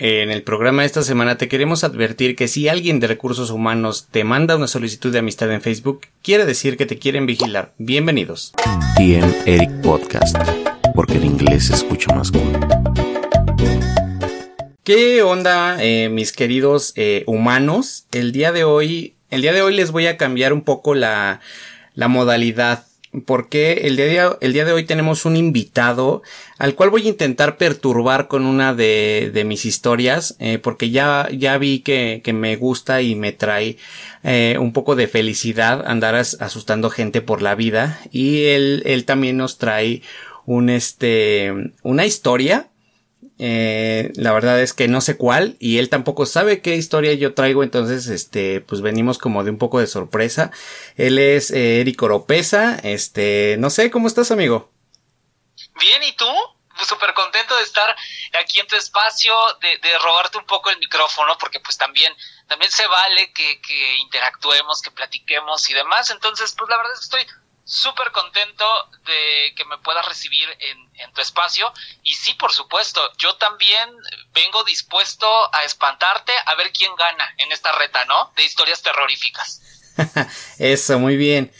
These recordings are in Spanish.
En el programa de esta semana te queremos advertir que si alguien de recursos humanos te manda una solicitud de amistad en Facebook, quiere decir que te quieren vigilar. Bienvenidos. TM Eric Podcast, porque en inglés se escucha más cool. ¿Qué onda, eh, mis queridos eh, humanos? El día de hoy, el día de hoy les voy a cambiar un poco la, la modalidad porque el día, de, el día de hoy tenemos un invitado al cual voy a intentar perturbar con una de, de mis historias, eh, porque ya, ya vi que, que, me gusta y me trae eh, un poco de felicidad andar asustando gente por la vida. Y él, él también nos trae un este, una historia eh, la verdad es que no sé cuál y él tampoco sabe qué historia yo traigo, entonces este pues venimos como de un poco de sorpresa. Él es eh, Eric Oropesa, este, no sé, ¿cómo estás, amigo? Bien, ¿y tú? Súper contento de estar aquí en tu espacio, de, de, robarte un poco el micrófono, porque pues también, también se vale que, que interactuemos, que platiquemos y demás. Entonces, pues la verdad es que estoy súper contento de que me puedas recibir en, en, tu espacio. Y sí, por supuesto, yo también vengo dispuesto a espantarte a ver quién gana en esta reta, ¿no? De historias terroríficas. Eso, muy bien.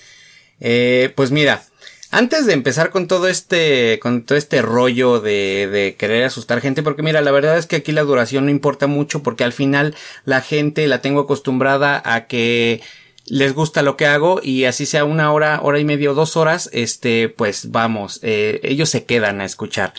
Eh, pues mira, antes de empezar con todo este, con todo este rollo de, de querer asustar gente, porque mira, la verdad es que aquí la duración no importa mucho porque al final la gente la tengo acostumbrada a que les gusta lo que hago y así sea una hora, hora y media o dos horas, este, pues vamos, eh, ellos se quedan a escuchar.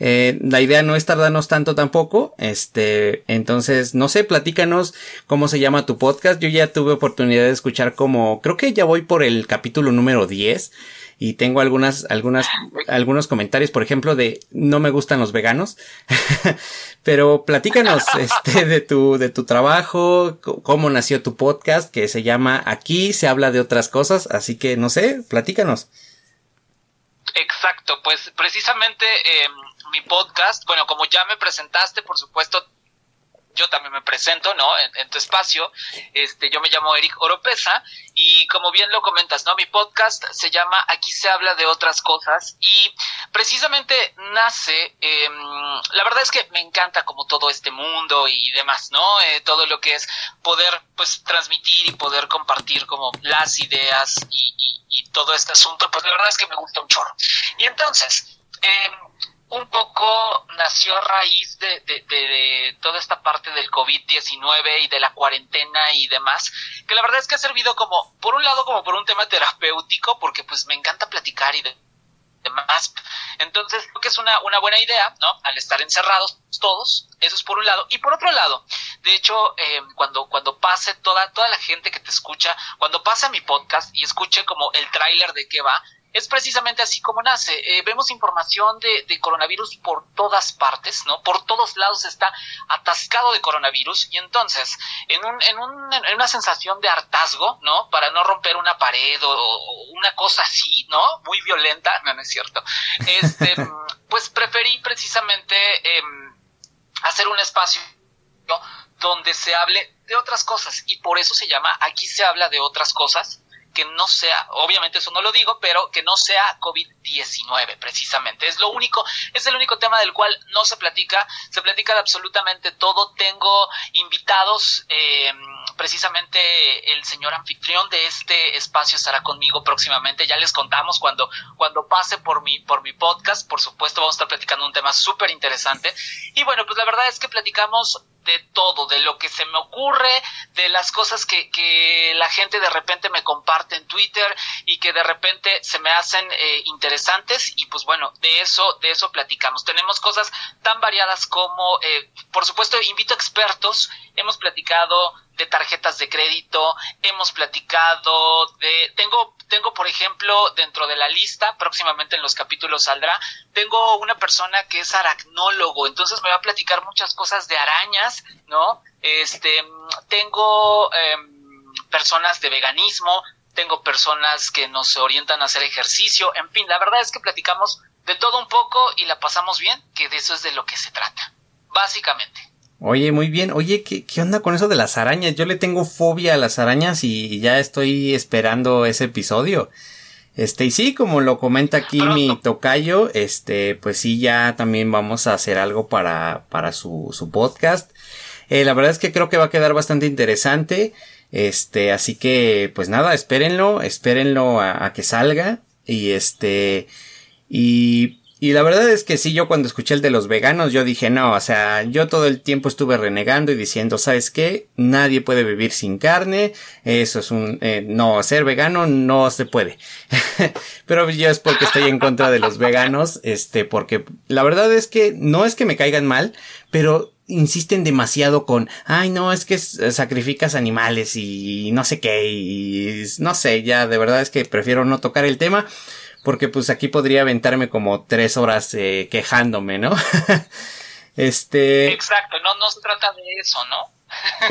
Eh, la idea no es tardarnos tanto tampoco, este, entonces, no sé, platícanos cómo se llama tu podcast. Yo ya tuve oportunidad de escuchar como, creo que ya voy por el capítulo número 10 y tengo algunas, algunas, algunos comentarios, por ejemplo, de no me gustan los veganos. Pero platícanos, este, de tu, de tu trabajo, cómo nació tu podcast, que se llama Aquí se habla de otras cosas, así que no sé, platícanos. Exacto, pues precisamente eh, mi podcast, bueno, como ya me presentaste, por supuesto, yo también me presento, ¿no? En, tu espacio. Este, yo me llamo Eric Oropesa y como bien lo comentas, ¿no? Mi podcast se llama Aquí se habla de otras cosas y precisamente nace, eh, la verdad es que me encanta como todo este mundo y demás, ¿no? Eh, todo lo que es poder, pues, transmitir y poder compartir como las ideas y, y, y todo este asunto, pues la verdad es que me gusta un chorro. Y entonces, eh, un poco nació a raíz de, de, de, toda esta parte del COVID-19 y de la cuarentena y demás, que la verdad es que ha servido como, por un lado, como por un tema terapéutico, porque pues me encanta platicar y demás. Entonces, creo que es una, una buena idea, ¿no? Al estar encerrados todos, eso es por un lado. Y por otro lado, de hecho, eh, cuando, cuando pase toda, toda la gente que te escucha, cuando pase mi podcast y escuche como el tráiler de qué va, es precisamente así como nace. Eh, vemos información de, de, coronavirus por todas partes, ¿no? Por todos lados está atascado de coronavirus y entonces, en, un, en, un, en una sensación de hartazgo, ¿no? Para no romper una pared o, o una cosa así, ¿no? Muy violenta, no, no es cierto. Este, pues preferí precisamente eh, hacer un espacio ¿no? donde se hable de otras cosas y por eso se llama Aquí se habla de otras cosas que no sea, obviamente eso no lo digo, pero que no sea COVID-19 precisamente. Es lo único, es el único tema del cual no se platica, se platica de absolutamente todo. Tengo invitados, eh, precisamente el señor anfitrión de este espacio estará conmigo próximamente, ya les contamos cuando, cuando pase por mi, por mi podcast, por supuesto vamos a estar platicando un tema súper interesante. Y bueno, pues la verdad es que platicamos de todo, de lo que se me ocurre, de las cosas que, que la gente de repente me comparte en Twitter y que de repente se me hacen eh, interesantes y pues bueno, de eso, de eso platicamos. Tenemos cosas tan variadas como, eh, por supuesto, invito a expertos, hemos platicado de tarjetas de crédito, hemos platicado de, tengo, tengo por ejemplo dentro de la lista, próximamente en los capítulos saldrá, tengo una persona que es aracnólogo, entonces me va a platicar muchas cosas de arañas, ¿no? Este, tengo eh, personas de veganismo, tengo personas que nos orientan a hacer ejercicio, en fin, la verdad es que platicamos de todo un poco y la pasamos bien, que de eso es de lo que se trata, básicamente. Oye, muy bien. Oye, ¿qué, ¿qué, onda con eso de las arañas? Yo le tengo fobia a las arañas y ya estoy esperando ese episodio. Este, y sí, como lo comenta aquí mi tocayo, este, pues sí, ya también vamos a hacer algo para, para su, su podcast. Eh, la verdad es que creo que va a quedar bastante interesante. Este, así que, pues nada, espérenlo, espérenlo a, a que salga. Y este, y y la verdad es que sí, yo cuando escuché el de los veganos, yo dije, no, o sea, yo todo el tiempo estuve renegando y diciendo, ¿sabes qué? Nadie puede vivir sin carne, eso es un, eh, no, ser vegano no se puede. Pero yo es porque estoy en contra de los veganos, este, porque la verdad es que no es que me caigan mal, pero insisten demasiado con, ay no, es que sacrificas animales y no sé qué, y no sé, ya de verdad es que prefiero no tocar el tema porque pues aquí podría aventarme como tres horas eh, quejándome, ¿no? este... Exacto, no, no se trata de eso, ¿no?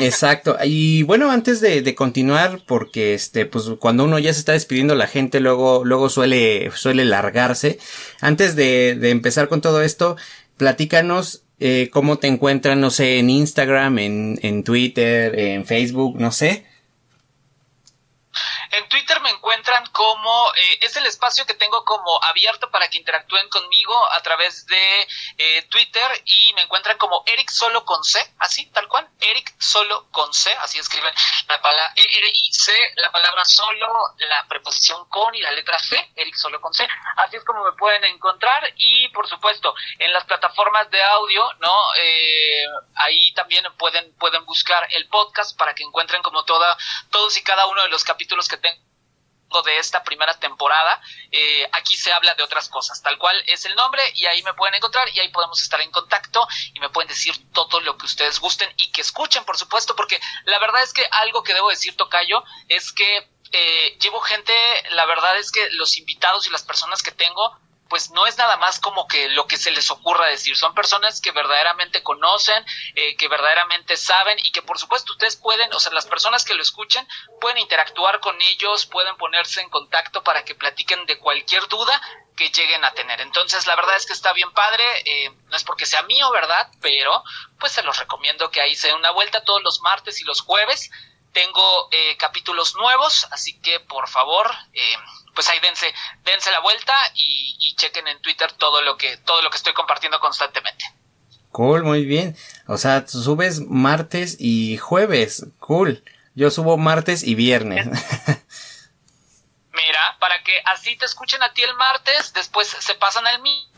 Exacto. Y bueno, antes de, continuar, porque este, pues cuando uno ya se está despidiendo, la gente luego, luego suele, suele largarse. Antes de, de empezar con todo esto, platícanos eh, cómo te encuentran, no sé, en Instagram, en, en Twitter, en Facebook, no sé. En Twitter me encuentran como, eh, es el espacio que tengo como abierto para que interactúen conmigo a través de eh, Twitter y me encuentran como Eric Solo con C, así, tal cual, Eric Solo con C, así escriben la palabra E-R-I-C, la palabra solo, la preposición con y la letra C, Eric Solo con C, así es como me pueden encontrar y por supuesto en las plataformas de audio, ¿no? Eh, ahí también pueden, pueden buscar el podcast para que encuentren como toda, todos y cada uno de los capítulos que tengo de esta primera temporada, eh, aquí se habla de otras cosas, tal cual es el nombre y ahí me pueden encontrar y ahí podemos estar en contacto y me pueden decir todo lo que ustedes gusten y que escuchen, por supuesto, porque la verdad es que algo que debo decir, Tocayo, es que eh, llevo gente, la verdad es que los invitados y las personas que tengo pues no es nada más como que lo que se les ocurra decir, son personas que verdaderamente conocen, eh, que verdaderamente saben y que por supuesto ustedes pueden, o sea, las personas que lo escuchen pueden interactuar con ellos, pueden ponerse en contacto para que platiquen de cualquier duda que lleguen a tener. Entonces, la verdad es que está bien padre, eh, no es porque sea mío, ¿verdad? Pero pues se los recomiendo que ahí se den una vuelta todos los martes y los jueves. Tengo eh, capítulos nuevos, así que por favor, eh, pues ahí dense, dense la vuelta y, chequen en Twitter todo lo que, todo lo que estoy compartiendo constantemente. Cool, muy bien. O sea, subes martes y jueves. Cool. Yo subo martes y viernes. Mira, para que así te escuchen a ti el martes, después se pasan al mío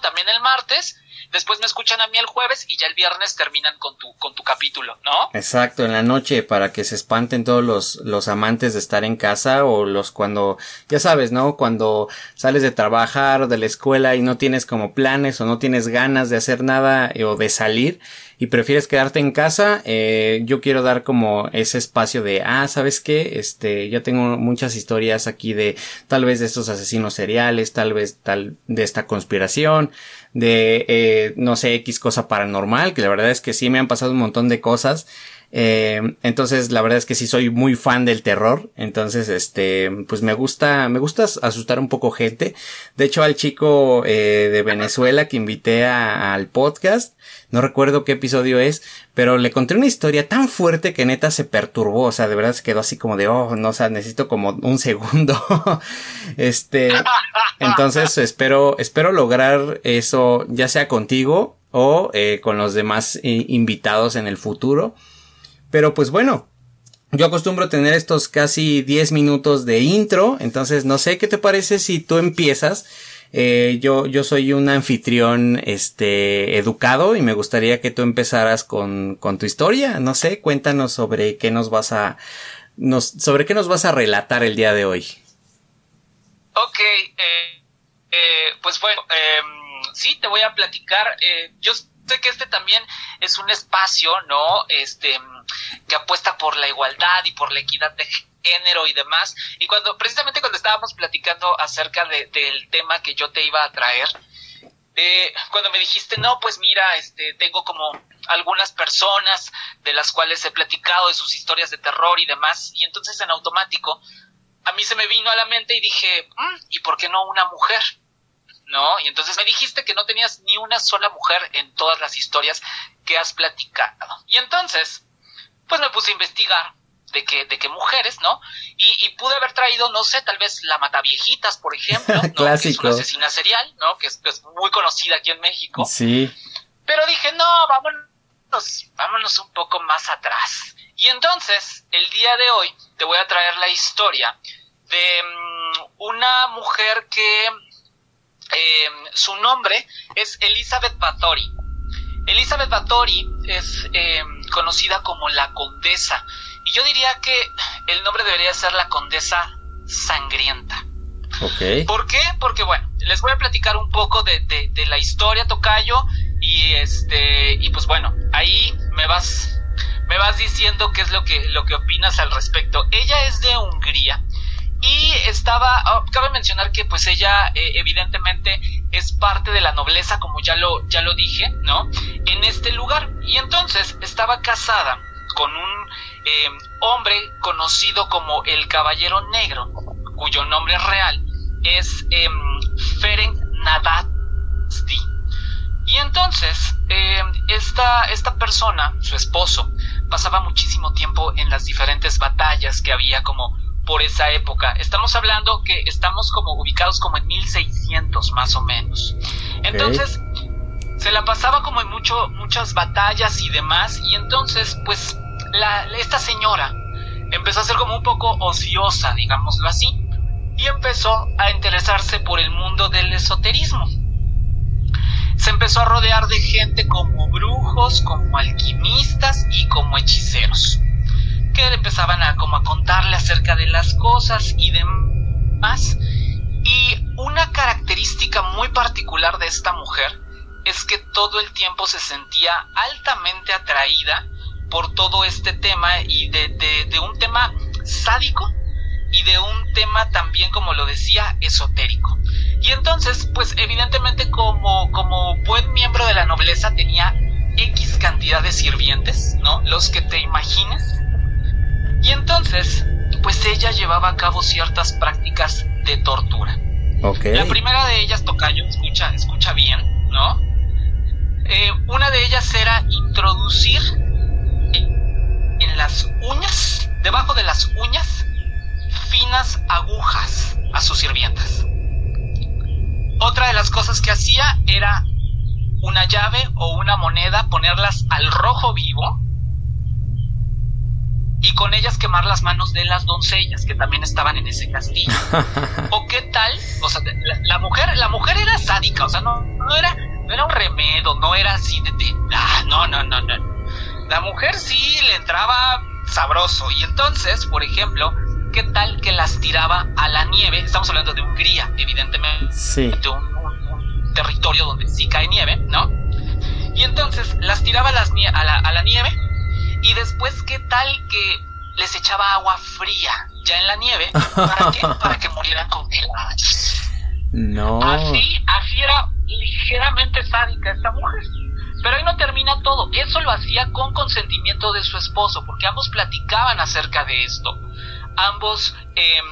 también el martes después me escuchan a mí el jueves y ya el viernes terminan con tu, con tu capítulo, ¿no? Exacto, en la noche para que se espanten todos los, los amantes de estar en casa o los cuando, ya sabes, ¿no? Cuando sales de trabajar o de la escuela y no tienes como planes o no tienes ganas de hacer nada eh, o de salir y prefieres quedarte en casa, eh, yo quiero dar como ese espacio de, ah, ¿sabes qué? Este, yo tengo muchas historias aquí de tal vez de estos asesinos seriales, tal vez tal de esta conspiración, de, eh, no sé, X cosa paranormal, que la verdad es que sí me han pasado un montón de cosas. Eh, entonces, la verdad es que sí soy muy fan del terror. Entonces, este, pues me gusta, me gusta asustar un poco gente. De hecho, al chico eh, de Venezuela que invité al podcast, no recuerdo qué episodio es, pero le conté una historia tan fuerte que neta se perturbó, o sea, de verdad se quedó así como de, oh, no, o sea, necesito como un segundo. este, entonces espero, espero lograr eso, ya sea contigo o eh, con los demás invitados en el futuro. Pero pues bueno, yo acostumbro tener estos casi 10 minutos de intro, entonces no sé qué te parece si tú empiezas eh, yo, yo soy un anfitrión, este, educado y me gustaría que tú empezaras con, con tu historia. No sé, cuéntanos sobre qué nos vas a, nos, sobre qué nos vas a relatar el día de hoy. Ok, eh, eh, pues bueno, em, sí, te voy a platicar. yo sé que este también es un espacio, ¿no? Este, que apuesta por la igualdad y por la equidad de género y demás. Y cuando, precisamente cuando estábamos platicando acerca del tema que yo te iba a traer, eh, cuando me dijiste, no, pues mira, este, tengo como algunas personas de las cuales he platicado de sus historias de terror y demás, y entonces en automático, a mí se me vino a la mente y dije, mm, ¿y por qué no una mujer? ¿No? Y entonces me dijiste que no tenías ni una sola mujer en todas las historias que has platicado. Y entonces, pues me puse a investigar de que, de que mujeres, ¿no? Y, pude haber traído, no sé, tal vez la Mataviejitas, por ejemplo, ¿no? Clásico. Que es una asesina serial, ¿no? Que es, muy conocida aquí en México. Sí. Pero dije, no, vámonos, vámonos un poco más atrás. Y entonces, el día de hoy, te voy a traer la historia de mm, una mujer que eh, su nombre es Elizabeth Bathory. Elizabeth Bathory es eh, conocida como la condesa y yo diría que el nombre debería ser la condesa sangrienta. Okay. ¿Por qué? Porque bueno, les voy a platicar un poco de, de, la historia Tocayo y este y pues bueno, ahí me vas me vas diciendo qué es lo que lo que opinas al respecto. Ella es de Hungría y estaba, oh, cabe mencionar que pues ella eh, evidentemente es parte de la nobleza, como ya lo, ya lo dije, ¿no? En este lugar. Y entonces estaba casada con un eh, hombre conocido como el Caballero Negro, cuyo nombre real es eh, Ferenc Y entonces, em, esta, esta persona, su esposo, pasaba muchísimo tiempo en las diferentes batallas que había como por esa época. Estamos hablando que estamos como ubicados como en 1600 más o menos. Entonces, se la pasaba como en mucho, muchas batallas y demás. Y entonces, pues, la, esta señora empezó a ser como un poco ociosa, digámoslo así. Y empezó a interesarse por el mundo del esoterismo. Se empezó a rodear de gente como brujos, como alquimistas y como hechiceros que empezaban a como a contarle acerca de las cosas y demás. Y una característica muy particular de esta mujer es que todo el tiempo se sentía altamente atraída por todo este tema y de, de, un tema sádico y de un tema también, como lo decía, esotérico. Y entonces, pues evidentemente como, como buen miembro de la nobleza tenía X cantidad de sirvientes, ¿no? Los que te imagines. Y entonces, pues ella llevaba a cabo ciertas prácticas de tortura. Okay. La primera de ellas, Tocayo, escucha, escucha bien, ¿no? Eh, una de ellas era introducir en las uñas, debajo de las uñas, finas agujas a sus sirvientas. Otra de las cosas que hacía era una llave o una moneda, ponerlas al rojo vivo y con ellas quemar las manos de las doncellas que también estaban en ese castillo. o qué tal, o sea, la, mujer, la mujer era sádica, o sea, no, no era, no era un remedo, no era así de, ah, no, no, no, no. La mujer sí le entraba sabroso y entonces, por ejemplo, qué tal que las tiraba a la nieve, estamos hablando de Hungría, evidentemente, sí. de un, territorio donde sí cae nieve, ¿no? Y entonces las tiraba a, las, a, la, a la nieve y después, ¿qué tal que les echaba agua fría ya en la nieve? ¿Para qué? Para que murieran congeladas. No. Así, así era ligeramente sádica esta mujer. Pero ahí no termina todo. Eso lo hacía con consentimiento de su esposo, porque ambos platicaban acerca de esto. Ambos em,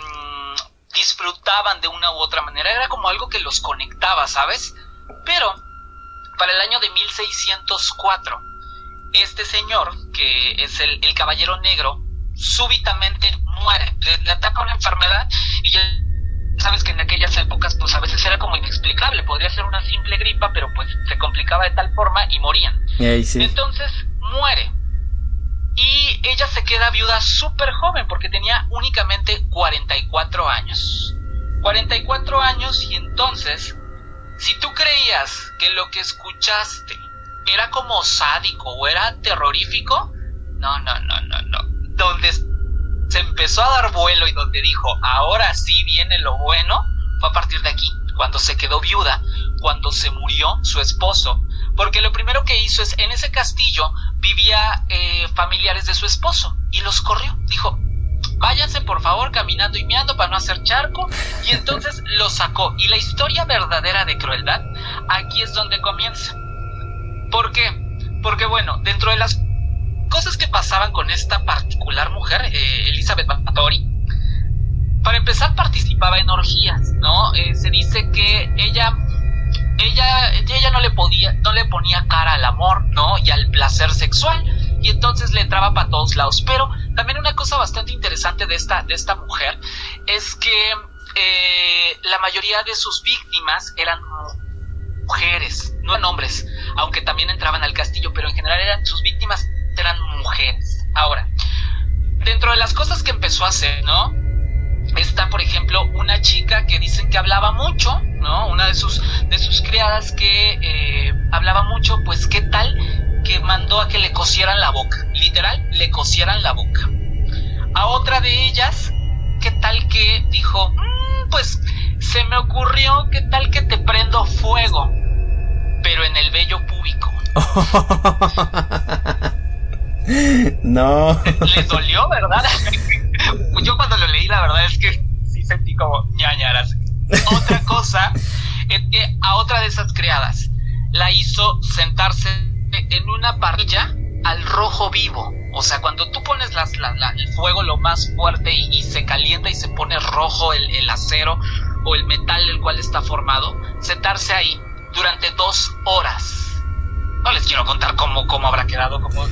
disfrutaban de una u otra manera. Era como algo que los conectaba, ¿sabes? Pero para el año de 1604, este señor, que es el, caballero negro, súbitamente muere, le, ataca una enfermedad y ya sabes que en aquellas épocas pues a veces era como inexplicable, podría ser una simple gripa, pero pues se complicaba de tal forma y morían. Entonces muere. Y ella se queda viuda súper joven porque tenía únicamente 44 años. 44 años y entonces, si tú creías que lo que escuchaste era como sádico o era terrorífico. No, no, no, no, no. Donde se empezó a dar vuelo y donde dijo, ahora sí viene lo bueno, fue a partir de aquí, cuando se quedó viuda, cuando se murió su esposo. Porque lo primero que hizo es, en ese castillo vivía eh, familiares de su esposo y los corrió. Dijo, váyanse por favor caminando y meando para no hacer charco. Y entonces los sacó. Y la historia verdadera de crueldad, aquí es donde comienza. ¿Por qué? Porque bueno, dentro de las cosas que pasaban con esta particular mujer, eh, Elizabeth Bathory, para empezar participaba en orgías, ¿no? Eh, se dice que ella, ella, ella no le podía, no le ponía cara al amor, ¿no? Y al placer sexual. y entonces le entraba para todos lados. Pero también una cosa bastante interesante de esta, de esta mujer es que eh, la mayoría de sus víctimas eran mujeres, no eran hombres, aunque también entraban al castillo, pero en general eran sus víctimas eran mujeres. Ahora, dentro de las cosas que empezó a hacer, ¿no? Está, por ejemplo, una chica que dicen que hablaba mucho, ¿no? Una de sus, de sus criadas que eh, hablaba mucho, pues qué tal que mandó a que le cosieran la boca, literal, le cosieran la boca. A otra de ellas, qué tal que dijo, mm, pues se me ocurrió, qué tal que te prendo fuego, pero en el vello púbico. no. Les dolió, ¿verdad? Yo cuando lo leí, la verdad es que sí sentí como ñañaras. Otra cosa es que a otra de esas criadas la hizo sentarse en una parrilla al rojo vivo. O sea, cuando tú pones las, el fuego lo más fuerte y, se calienta y se pone rojo el, el, acero o el metal del cual está formado, sentarse ahí durante dos horas. No les quiero contar cómo, cómo habrá quedado, como,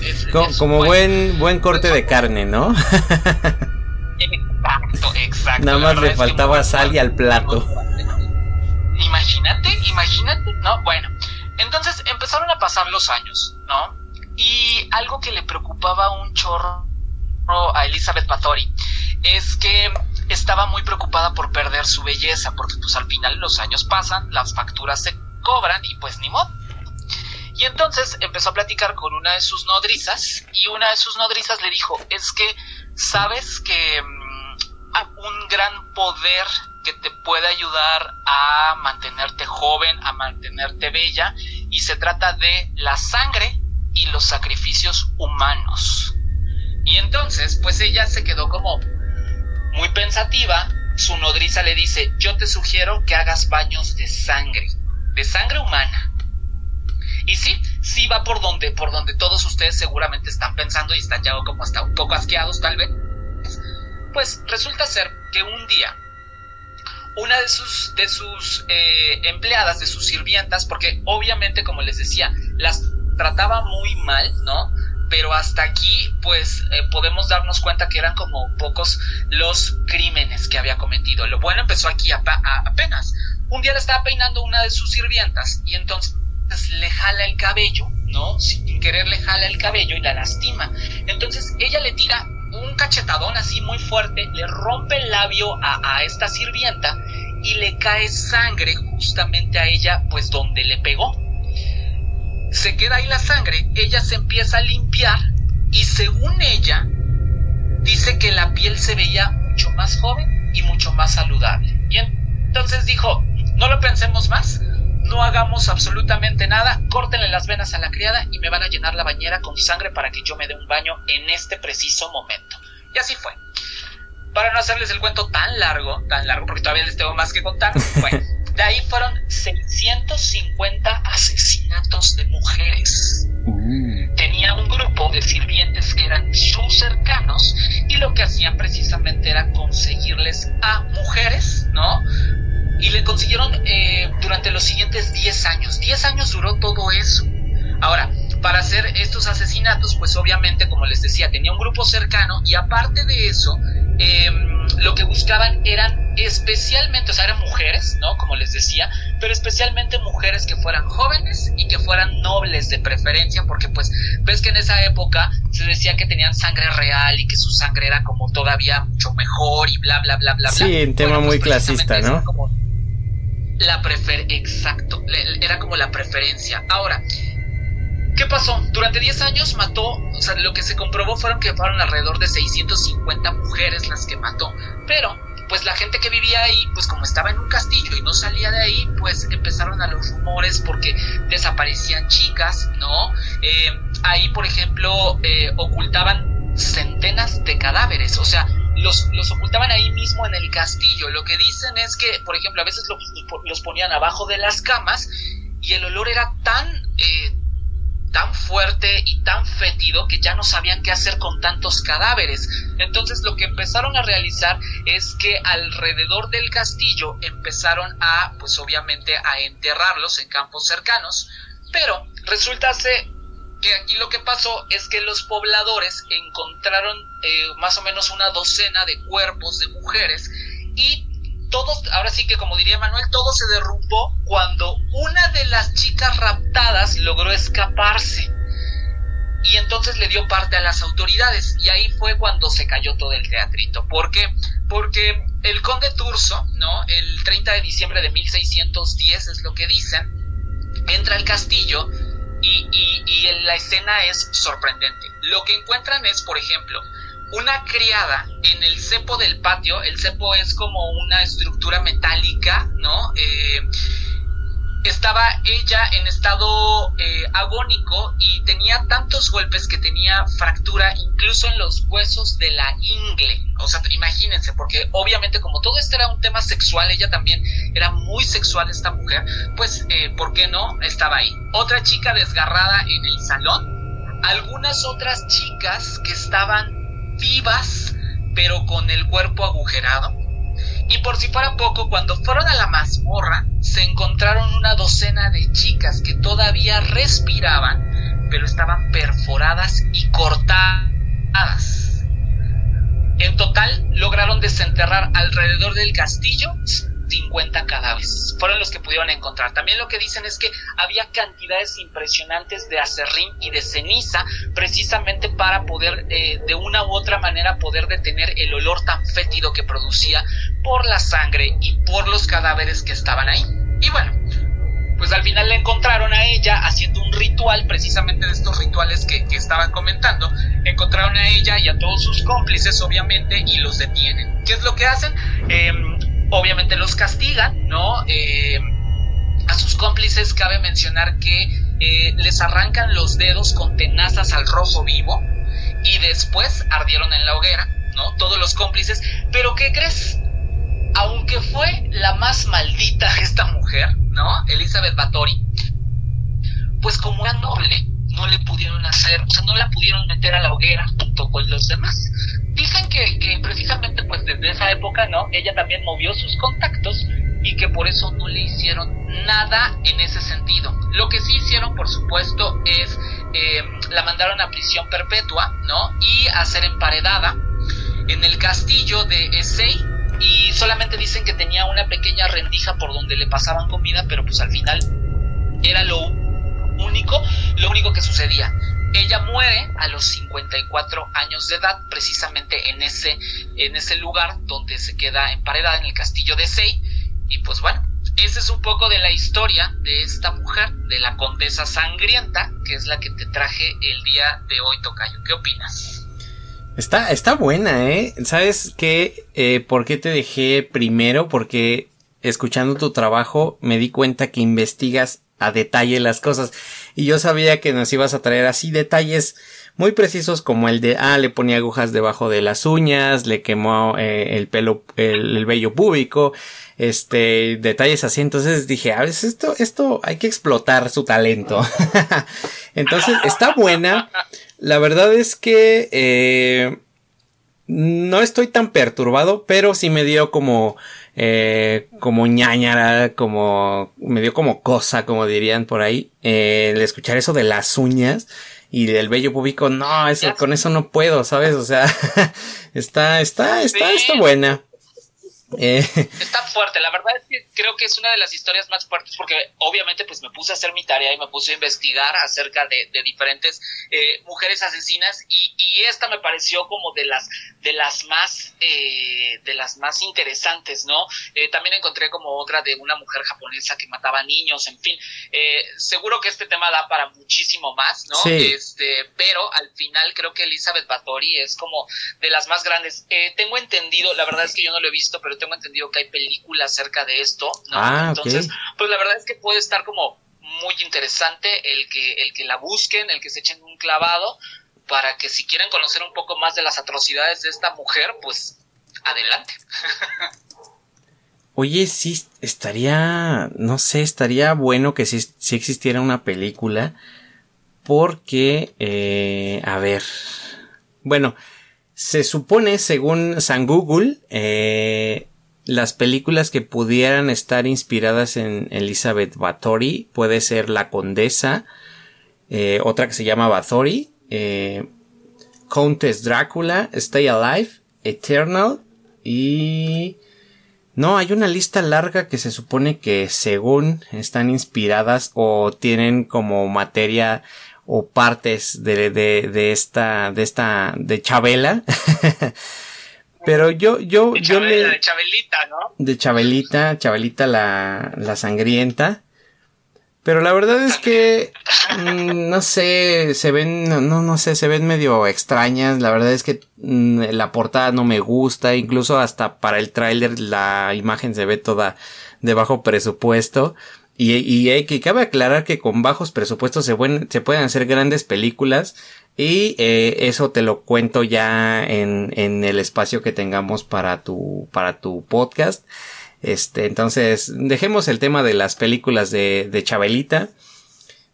como, buen, buen corte de carne, ¿no? exacto, exacto. Nada más le faltaba sal y al plato. Imagínate, imagínate, ¿no? Bueno, entonces empezaron a pasar los años, ¿no? Y algo que le preocupaba un chorro a Elizabeth Bathory es que estaba muy preocupada por perder su belleza, porque pues al final los años pasan, las facturas se cobran y pues ni modo. Y entonces empezó a platicar con una de sus nodrizas y una de sus nodrizas le dijo, es que sabes que mm, un gran poder que te puede ayudar a mantenerte joven, a mantenerte bella, y se trata de la sangre y los sacrificios humanos. Y entonces, pues ella se quedó como muy pensativa, su nodriza le dice, yo te sugiero que hagas baños de sangre, de sangre humana. Y sí, sí va por donde, por donde todos ustedes seguramente están pensando y están ya como hasta un poco asqueados tal vez. Pues resulta ser que un día una de sus, de sus eh, empleadas, de sus sirvientas, porque obviamente, como les decía, las trataba muy mal, ¿no? Pero hasta aquí, pues, eh, podemos darnos cuenta que eran como pocos los crímenes que había cometido. Lo bueno empezó aquí apenas. Un día le estaba peinando una de sus sirvientas y entonces le jala el cabello, ¿no? Sin querer le jala el cabello y la lastima. Entonces ella le tira un cachetadón así muy fuerte, le rompe el labio a, esta sirvienta y le cae sangre justamente a ella, pues donde le pegó. Se queda ahí la sangre, ella se empieza a limpiar y según ella, dice que la piel se veía mucho más joven y mucho más saludable. Y entonces dijo, no lo pensemos más, no hagamos absolutamente nada, córtenle las venas a la criada y me van a llenar la bañera con sangre para que yo me dé un baño en este preciso momento. Y así fue. Para no hacerles el cuento tan largo, tan largo, porque todavía les tengo más que contar, bueno, de ahí fueron 650 asesinatos de mujeres. Mm. Tenía un grupo de sirvientes que eran sus cercanos y lo que hacían precisamente era conseguirles a mujeres, ¿no? y le consiguieron eh, durante los siguientes 10 años. 10 años duró todo eso. Ahora, para hacer estos asesinatos, pues obviamente, como les decía, tenía un grupo cercano y aparte de eso, em, lo que buscaban eran especialmente, o sea, eran mujeres, ¿no? Como les decía, pero especialmente mujeres que fueran jóvenes y que fueran nobles de preferencia, porque pues ves que en esa época se decía que tenían sangre real y que su sangre era como todavía mucho mejor y bla, bla, bla, bla, bla. Sí, un tema muy pues, clasista, ¿no? la prefer exacto, era como la preferencia. Ahora, ¿qué pasó? Durante 10 años mató, o sea, lo que se comprobó fueron que fueron alrededor de 650 mujeres las que mató, pero pues la gente que vivía ahí, pues como estaba en un castillo y no salía de ahí, pues empezaron a los rumores porque desaparecían chicas, ¿no? Eh, ahí, por ejemplo, eh, ocultaban centenas de cadáveres, o sea, los, los, ocultaban ahí mismo en el castillo. Lo que dicen es que, por ejemplo, a veces los, ponían abajo de las camas y el olor era tan, eh, tan fuerte y tan fétido que ya no sabían qué hacer con tantos cadáveres. Entonces lo que empezaron a realizar es que alrededor del castillo empezaron a, pues obviamente, a enterrarlos en campos cercanos. Pero resulta que aquí lo que pasó es que los pobladores encontraron eh, más o menos una docena de cuerpos de mujeres y todos, ahora sí que como diría Manuel, todo se derrumbó cuando una de las chicas raptadas logró escaparse y entonces le dio parte a las autoridades y ahí fue cuando se cayó todo el teatrito. ¿Por qué? Porque el conde Turso, ¿no? El 30 de diciembre de 1610 es lo que dicen, entra al castillo y, y, la escena es sorprendente. Lo que encuentran es, por ejemplo, una criada en el cepo del patio. El cepo es como una estructura metálica, ¿no? Eh, estaba ella en estado eh, agónico y tenía tantos golpes que tenía fractura incluso en los huesos de la ingle. O sea, imagínense, porque obviamente como todo esto era un tema sexual, ella también era muy sexual esta mujer, pues, eh, ¿por qué no? Estaba ahí. Otra chica desgarrada en el salón, algunas otras chicas que estaban vivas, pero con el cuerpo agujerado y por si fuera poco, cuando fueron a la mazmorra, se encontraron una docena de chicas que todavía respiraban, pero estaban perforadas y cortadas. En total, lograron desenterrar alrededor del castillo 50 cadáveres. Fueron los que pudieron encontrar. También lo que dicen es que había cantidades impresionantes de acerrín y de ceniza precisamente para poder eh, de una u otra manera poder detener el olor tan fétido que producía por la sangre y por los cadáveres que estaban ahí. Y bueno, pues al final le encontraron a ella haciendo un ritual, precisamente de estos rituales que, estaban comentando. Encontraron a ella y a todos sus cómplices, obviamente, y los detienen. ¿Qué es lo que hacen? Eh, obviamente los castigan, ¿no? Eh, a sus cómplices cabe mencionar que eh, les arrancan los dedos con tenazas al rojo vivo y después ardieron en la hoguera, ¿no? Todos los cómplices. Pero ¿qué crees? Aunque fue la más maldita esta mujer, ¿no? Elizabeth Bathory, pues como era noble, no le pudieron hacer, o sea, no la pudieron meter a la hoguera junto con los demás. Dicen que, que precisamente pues desde esa época, ¿no? Ella también movió sus contactos y que por eso no le hicieron nada en ese sentido. Lo que sí hicieron, por supuesto, es eh, la mandaron a prisión perpetua, ¿no? Y a ser emparedada en el castillo de Essay y solamente dicen que tenía una pequeña rendija por donde le pasaban comida, pero pues al final era lo único, lo único que sucedía. Ella muere a los 54 años de edad, precisamente en ese, en ese lugar donde se queda emparedada en el castillo de Sei. Y pues bueno, esa es un poco de la historia de esta mujer, de la condesa sangrienta, que es la que te traje el día de hoy, Tocayo. ¿Qué opinas? Está, está buena, ¿eh? ¿Sabes qué? Eh, ¿Por qué te dejé primero? Porque escuchando tu trabajo me di cuenta que investigas a detalle las cosas. Y yo sabía que nos ibas a traer así detalles muy precisos como el de, ah, le ponía agujas debajo de las uñas, le quemó eh, el pelo, el, vello púbico, este, detalles así. Entonces dije, a veces esto, esto hay que explotar su talento. Entonces está buena. La verdad es que, eh, no estoy tan perturbado, pero sí me dio como, eh, como ñañara, como, me dio como cosa, como dirían por ahí, eh, el escuchar eso de las uñas y del vello público, no, eso, con eso no puedo, ¿sabes? O sea, está, está, está, está buena. Eh. Está fuerte, la verdad es que creo que es una de las historias más fuertes porque obviamente pues me puse a hacer mi tarea y me puse a investigar acerca de, diferentes eh, mujeres asesinas y, y, esta me pareció como de las de las más eh, de las más interesantes, ¿no? también encontré como otra de una mujer japonesa que mataba niños, en fin, seguro que este tema da para muchísimo más, ¿no? Este, pero al final creo que Elizabeth Bathory es como de las más grandes. tengo entendido, la verdad es que yo no lo he visto, pero tengo entendido que hay películas acerca de esto, ¿no? Ah, Entonces, pues la verdad es que puede estar como muy interesante el que, el que la busquen, el que se echen un clavado, para que si quieren conocer un poco más de las atrocidades de esta mujer, pues adelante. Oye, sí, estaría, no sé, estaría bueno que si, si existiera una película, porque, eh, a ver, bueno, se supone, según San Google, eh, las películas que pudieran estar inspiradas en Elizabeth Bathory puede ser La Condesa, eh, otra que se llama Bathory, eh, Countess Drácula, Stay Alive, Eternal y... No, hay una lista larga que se supone que según están inspiradas o tienen como materia o partes de, de, de esta, de esta, de Chabela. Pero yo, yo, De, yo le... de Chabelita, ¿no? De Chabelita, Chabelita la, la sangrienta. Pero la verdad es que, mm, no sé, se ven, no, no sé, se ven medio extrañas. La verdad es que mm, la portada no me gusta. Incluso hasta para el tráiler la imagen se ve toda de bajo presupuesto. Y, y que cabe aclarar que con bajos presupuestos se, pueden se pueden hacer grandes películas. Y eh, eso te lo cuento ya en, en el espacio que tengamos para tu, para tu podcast. Este, entonces, dejemos el tema de las películas de, Chabelita.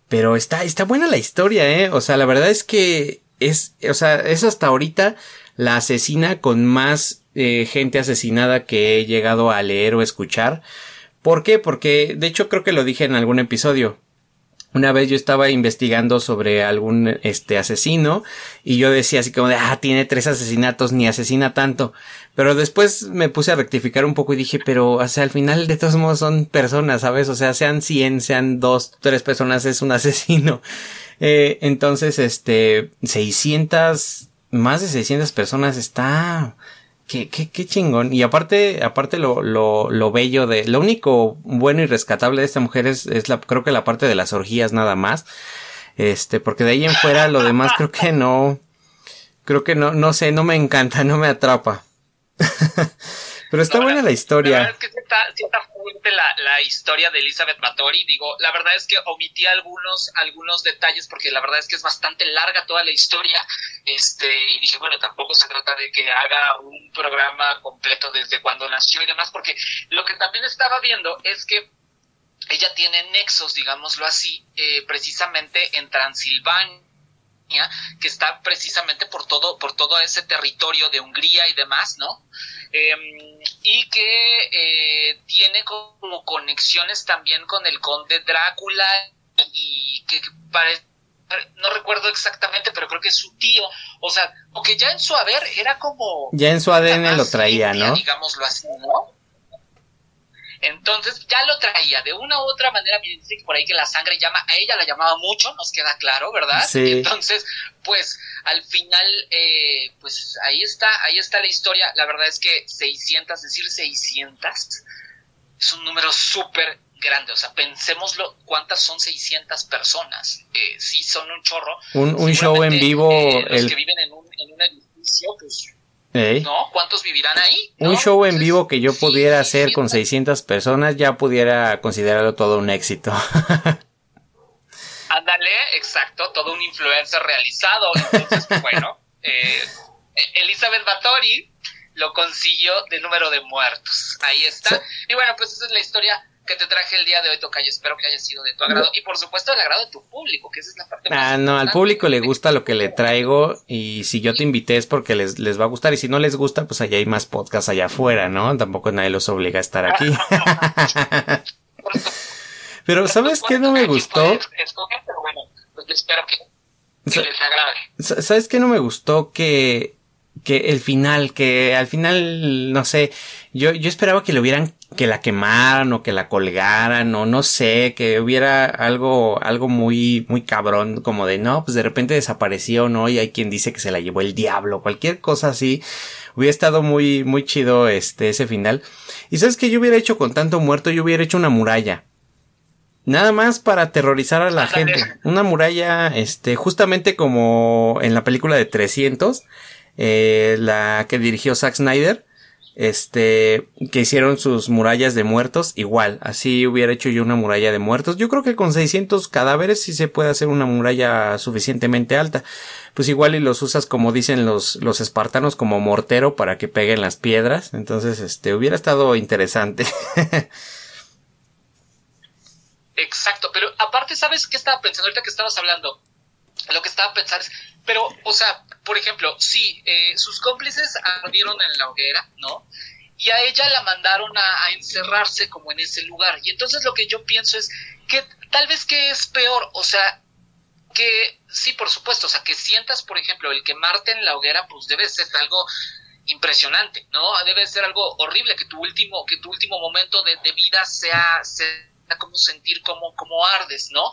Pero está, está buena la historia, eh. O sea, la verdad es que es, o sea, es hasta ahorita la asesina con más eh, gente asesinada que he llegado a leer o escuchar. ¿Por qué? Porque, de hecho, creo que lo dije en algún episodio. Una vez yo estaba investigando sobre algún este asesino y yo decía así como de ah tiene tres asesinatos ni asesina tanto pero después me puse a rectificar un poco y dije pero o sea al final de todos modos son personas sabes o sea sean 100 sean dos tres personas es un asesino eh, entonces este 600 más de 600 personas está Qué, qué, qué chingón. Y aparte, aparte lo, lo, lo bello de, lo único bueno y rescatable de esta mujer es, es la, creo que la parte de las orgías nada más. Este, porque de ahí en fuera lo demás creo que no, creo que no, no sé, no me encanta, no me atrapa. Pero está buena la historia. La verdad es que sí está, está fuerte la, la historia de Elizabeth Bathory. Digo, la verdad es que omití algunos, algunos detalles porque la verdad es que es bastante larga toda la historia. Este, y dije, bueno, tampoco se trata de que haga un programa completo desde cuando nació y demás, porque lo que también estaba viendo es que ella tiene nexos, digámoslo así, eh, precisamente en Transilvania que está precisamente por todo por todo ese territorio de Hungría y demás, ¿no? Eh, y que eh, tiene como conexiones también con el conde Drácula y que, parece no recuerdo exactamente, pero creo que es su tío, o sea, o que ya en su haber era como Ya en su ADN lo traía, limpia, ¿no? Digámoslo así, ¿no? Entonces ya lo traía de una u otra manera. Dice por ahí que la sangre llama, a ella la llamaba mucho, nos queda claro, ¿verdad? Sí. Entonces, pues al final, eh, pues ahí está, ahí está la historia. La verdad es que 600, decir 600, es un número súper grande. O sea, pensémoslo, ¿cuántas son 600 personas? Eh, sí, son un chorro. Un, un show en Seguramente, vivo, eh, los el, que viven en un, en un edificio, pues, Ey. ¿no? ¿Cuántos vivirán ahí? un show en vivo que yo pudiera sí, hacer con 600 personas ya pudiera considerarlo todo un éxito. Ándale, exacto, todo un influencer realizado. Entonces, pues, bueno, eh, Elizabeth Bathory lo consiguió de número de muertos. Ahí está. Sí. Y bueno, pues esa es la historia que te traje el día de hoy, Tocayo. Espero que haya sido de tu agrado. Y por supuesto, del agrado de tu público, que esa es la parte más Ah, no, al público le gusta lo que le traigo y si yo te invité es porque les, les va a gustar y si no les gusta, pues allá hay más podcasts allá afuera, ¿no? Tampoco nadie los obliga a estar aquí. Pero ¿sabes qué no me gustó? puede escoger, pero bueno, pues espero que, que les agrade. Sa- ¿Sabes qué no me gustó? Que, que el final, que al final, no sé, yo, yo esperaba que le hubieran, que la quemaran o que la colgaran o no sé, que hubiera algo, algo muy, muy cabrón, como de no, pues de repente desapareció, ¿no? Y hay quien dice que se la llevó el diablo, cualquier cosa así. Hubiera estado muy, muy chido este, ese final. Y sabes que yo hubiera hecho con tanto muerto, yo hubiera hecho una muralla. Nada más para aterrorizar a la gente. Una muralla, este, justamente como en la película de 300, eh, la que dirigió Zack Snyder, este, que hicieron sus murallas de muertos, igual, así hubiera hecho yo una muralla de muertos. Yo creo que con 600 cadáveres sí se puede hacer una muralla suficientemente alta. Pues igual y los usas como dicen los, los espartanos como mortero para que peguen las piedras. Entonces, este, hubiera estado interesante. Exacto, pero aparte, ¿sabes qué estaba pensando ahorita que estabas hablando? Lo que estaba pensando es, pero, o sea, por ejemplo, sí, eh, sus cómplices ardieron en la hoguera, ¿no? Y a ella la mandaron a, encerrarse como en ese lugar. Y entonces lo que yo pienso es que tal vez que es peor, o sea, que sí, por supuesto, o sea, que sientas, por ejemplo, el quemarte en la hoguera, pues debe ser algo impresionante, ¿no? Debe ser algo horrible que tu último, que tu último momento de, vida sea, sea como sentir como, como ardes, ¿no?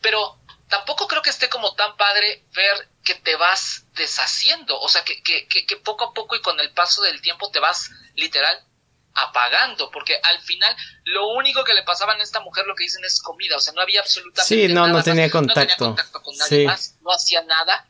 Pero tampoco creo que esté como tan padre ver que te vas deshaciendo, o sea, que, que, que, poco a poco y con el paso del tiempo te vas literal apagando, porque al final lo único que le pasaba a esta mujer, lo que dicen es comida, o sea, no había absolutamente sí, no, nada no tenía contacto, no tenía contacto con nadie más, no hacía nada.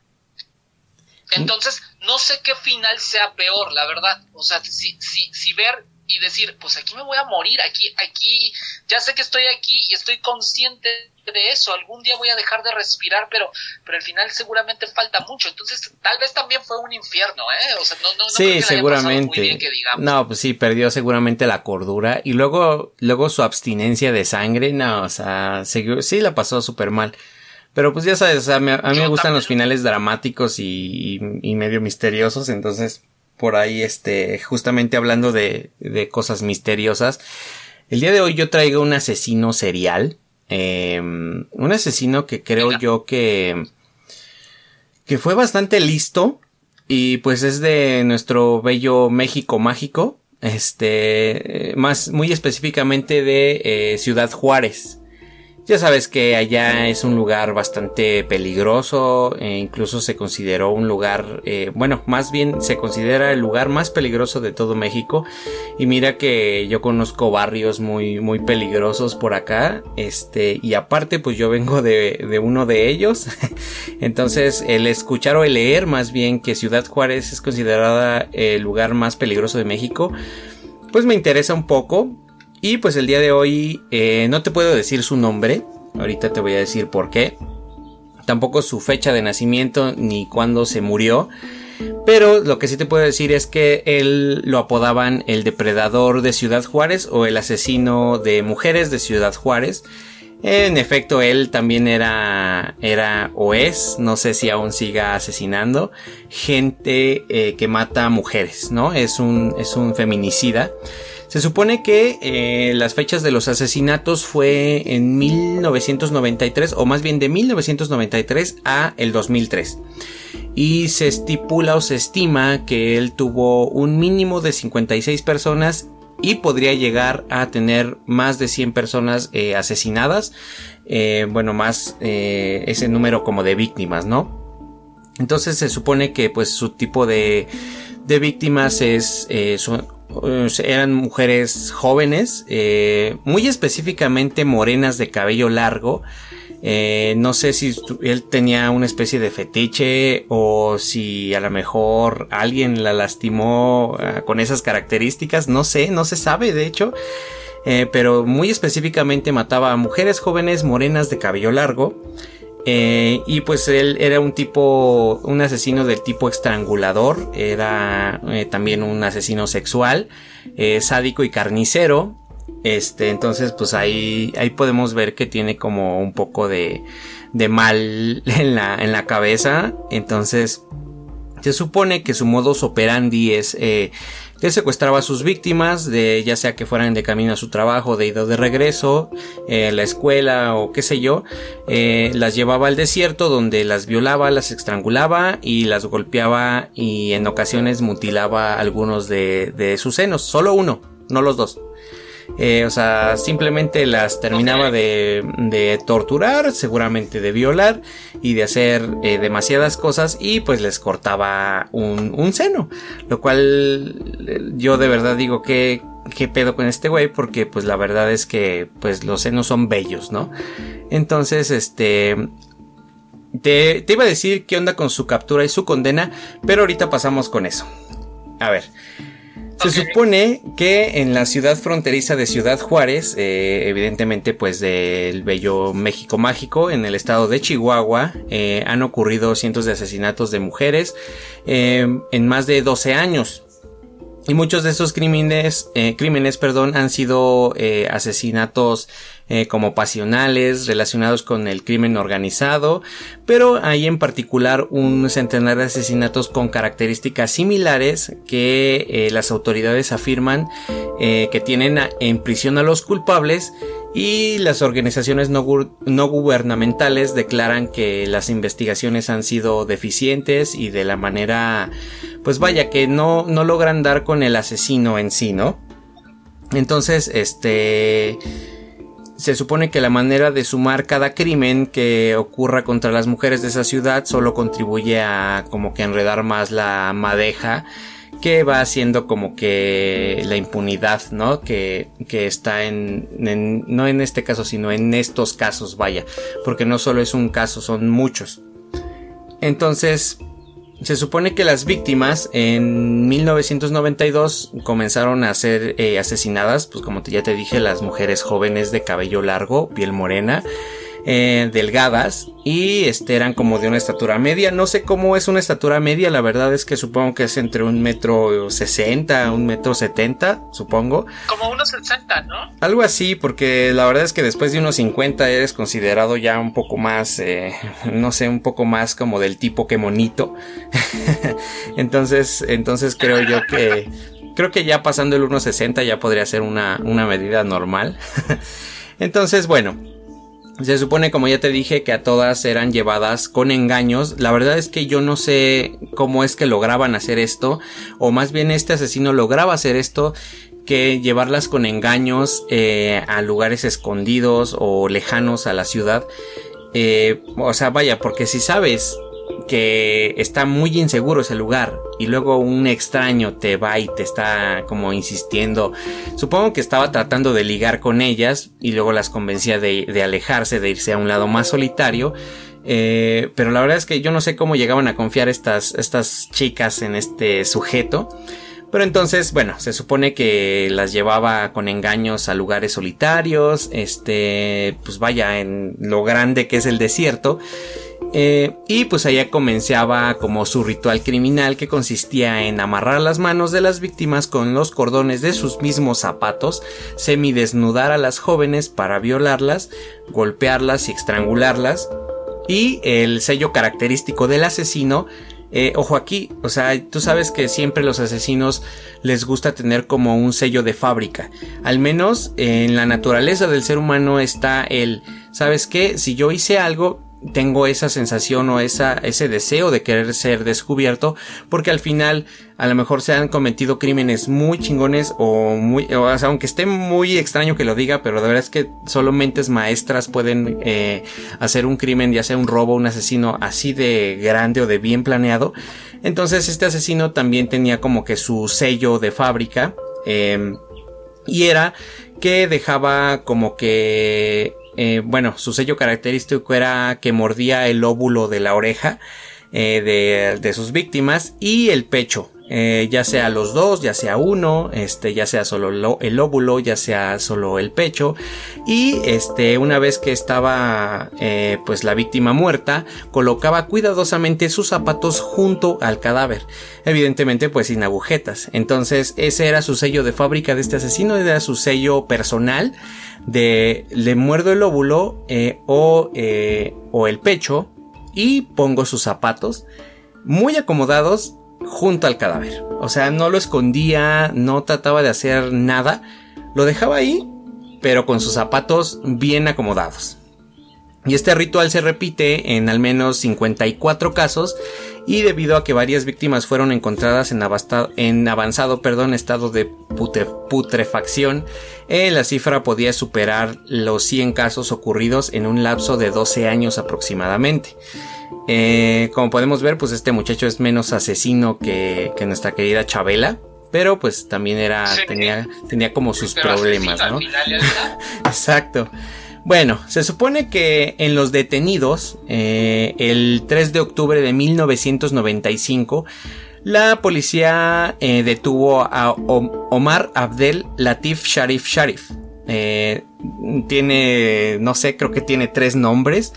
Entonces, no sé qué final sea peor, la verdad. O sea, si, si, si ver y decir, pues aquí me voy a morir, aquí, aquí, ya sé que estoy aquí y estoy consciente de eso, algún día voy a dejar de respirar, pero, pero al final seguramente falta mucho, entonces tal vez también fue un infierno, ¿eh? O sea, no, no, no sí, creo que seguramente. Muy bien que digamos. No, pues sí, perdió seguramente la cordura y luego, luego su abstinencia de sangre, no, o sea, sí la pasó súper mal. Pero pues ya sabes, o sea, a mí me gustan los finales dramáticos y, y medio misteriosos, entonces por ahí, este, justamente hablando de, de cosas misteriosas. El día de hoy yo traigo un asesino serial. Em, un asesino que creo yo que, que fue bastante listo. Y pues es de nuestro bello México mágico. Este, más, muy específicamente de eh, Ciudad Juárez. Ya sabes que allá es un lugar bastante peligroso, e incluso se consideró un lugar, eh, bueno, más bien se considera el lugar más peligroso de todo México. Y mira que yo conozco barrios muy, muy peligrosos por acá, este, y aparte pues yo vengo de, de uno de ellos. Entonces el escuchar o el leer más bien que Ciudad Juárez es considerada el lugar más peligroso de México, pues me interesa un poco y pues el día de hoy eh, no te puedo decir su nombre. Ahorita te voy a decir por qué. Tampoco su fecha de nacimiento ni cuándo se murió. Pero lo que sí te puedo decir es que él lo apodaban el depredador de Ciudad Juárez o el asesino de mujeres de Ciudad Juárez. En efecto, él también era, era o es, no sé si aún siga asesinando, gente eh, que mata mujeres, ¿no? Es un, es un feminicida. Se supone que eh, las fechas de los asesinatos fue en 1993 o más bien de 1993 a el 2003 y se estipula o se estima que él tuvo un mínimo de 56 personas y podría llegar a tener más de 100 personas eh, asesinadas, eh, bueno, más ese número como de víctimas, ¿no? Entonces se supone que pues su tipo de, de víctimas es, eran mujeres jóvenes, eh, muy específicamente morenas de cabello largo. Eh, no sé si él tenía una especie de fetiche o si a lo mejor alguien la lastimó ah, con esas características, no sé, no se sabe de hecho. Eh, pero muy específicamente mataba a mujeres jóvenes morenas de cabello largo. Eh, y pues él era un tipo, un asesino del tipo estrangulador, era eh, también un asesino sexual, eh, sádico y carnicero. Este, entonces pues ahí, ahí podemos ver que tiene como un poco de, de mal en la, en la cabeza. Entonces, se supone que su modus operandi es que secuestraba a sus víctimas, de ya sea que fueran de camino a su trabajo, de ido de regreso, eh, la escuela o qué sé yo, eh, las llevaba al desierto donde las violaba, las estrangulaba y las golpeaba y en ocasiones mutilaba algunos de, de sus senos, solo uno, no los dos. Eh, o sea, simplemente las terminaba de, de, torturar, seguramente de violar y de hacer eh, demasiadas cosas y pues les cortaba un, un seno. Lo cual eh, yo de verdad digo que qué pedo con este güey porque pues la verdad es que pues los senos son bellos, ¿no? Entonces, este... Te, te iba a decir qué onda con su captura y su condena, pero ahorita pasamos con eso. A ver, se supone que en la ciudad fronteriza de Ciudad Juárez, eh, evidentemente pues del bello México mágico, en el estado de Chihuahua, eh, han ocurrido cientos de asesinatos de mujeres eh, en más de 12 años. Y muchos de esos crímenes, crímenes, perdón, han sido asesinatos eh, como pasionales relacionados con el crimen organizado, pero hay en particular un centenar de asesinatos con características similares que eh, las autoridades afirman eh, que tienen en prisión a los culpables y las organizaciones no, gubernamentales declaran que las investigaciones han sido deficientes y de la manera, pues vaya, que no, no logran dar con el asesino en sí, ¿no? Entonces, este se supone que la manera de sumar cada crimen que ocurra contra las mujeres de esa ciudad solo contribuye a como que enredar más la madeja que va haciendo como que la impunidad, ¿no? Que, que está en, no en este caso, sino en estos casos, vaya, porque no solo es un caso, son muchos. Entonces, se supone que las víctimas en 1992 comenzaron a ser eh, asesinadas, pues como ya te dije, las mujeres jóvenes de cabello largo, piel morena, eh, delgadas y este, eran como de una estatura media. No sé cómo es una estatura media, la verdad es que supongo que es entre un metro sesenta, un metro setenta, supongo. Como unos sesenta, ¿no? Algo así, porque la verdad es que después de unos cincuenta eres considerado ya un poco más, eh, no sé, un poco más como del tipo que monito. entonces, entonces creo yo que, creo que ya pasando el 1.60 ya podría ser una, una medida normal. entonces, bueno, se supone, como ya te dije, que a todas eran llevadas con engaños. La verdad es que yo no sé cómo es que lograban hacer esto, o más bien este asesino lograba hacer esto, que llevarlas con engaños eh, a lugares escondidos o lejanos a la ciudad. Eh, o sea, vaya, porque si sabes que está muy inseguro ese lugar y luego un extraño te va y te está como insistiendo. Supongo que estaba tratando de ligar con ellas y luego las convencía de, alejarse, de irse a un lado más solitario. Eh, pero la verdad es que yo no sé cómo llegaban a confiar estas, estas chicas en este sujeto. Pero entonces, bueno, se supone que las llevaba con engaños a lugares solitarios, este, pues vaya, en lo grande que es el desierto. Eh, y pues allá comenzaba como su ritual criminal que consistía en amarrar las manos de las víctimas con los cordones de sus mismos zapatos, semidesnudar a las jóvenes para violarlas, golpearlas y estrangularlas. Y el sello característico del asesino eh, ojo aquí, o sea, tú sabes que siempre los asesinos les gusta tener como un sello de fábrica. Al menos en la naturaleza del ser humano está el, ¿sabes qué? Si yo hice algo, tengo esa sensación o esa, ese deseo de querer ser descubierto porque al final a lo mejor se han cometido crímenes muy chingones o muy, o aunque esté muy extraño que lo diga, pero de verdad es que solo mentes maestras pueden eh, hacer un crimen, ya sea un robo, un asesino así de grande o de bien planeado. Entonces este asesino también tenía como que su sello de fábrica em, y era que dejaba como que eh, bueno, su sello característico era que mordía el óvulo de la oreja eh, de, sus víctimas y el pecho. Eh, ya sea los dos, ya sea uno, este, ya sea solo el óvulo, ya sea solo el pecho. Y este, una vez que estaba pues la víctima muerta, colocaba cuidadosamente sus zapatos junto al cadáver. Evidentemente, pues sin agujetas. Entonces, ese era su sello de fábrica de este asesino, era su sello personal de le muerdo el óvulo eh, o, eh, o el pecho y pongo sus zapatos muy acomodados junto al cadáver. O sea, no lo escondía, no trataba de hacer nada, lo dejaba ahí, pero con sus zapatos bien acomodados. Y este ritual se repite en al menos 54 casos y debido a que varias víctimas fueron encontradas en, en avanzado perdón, estado de putrefacción, eh, la cifra podía superar los 100 casos ocurridos en un lapso de 12 años aproximadamente. Eh, como podemos ver, pues este muchacho es menos asesino que, nuestra querida Chabela, pero pues también era tenía tenía como sus problemas, ¿no? Exacto. Bueno, se supone que en los detenidos, eh, el 3 de octubre de 1995, la policía eh, detuvo a Omar Abdel Latif Sharif Sharif. Eh, tiene, no sé, creo que tiene tres nombres.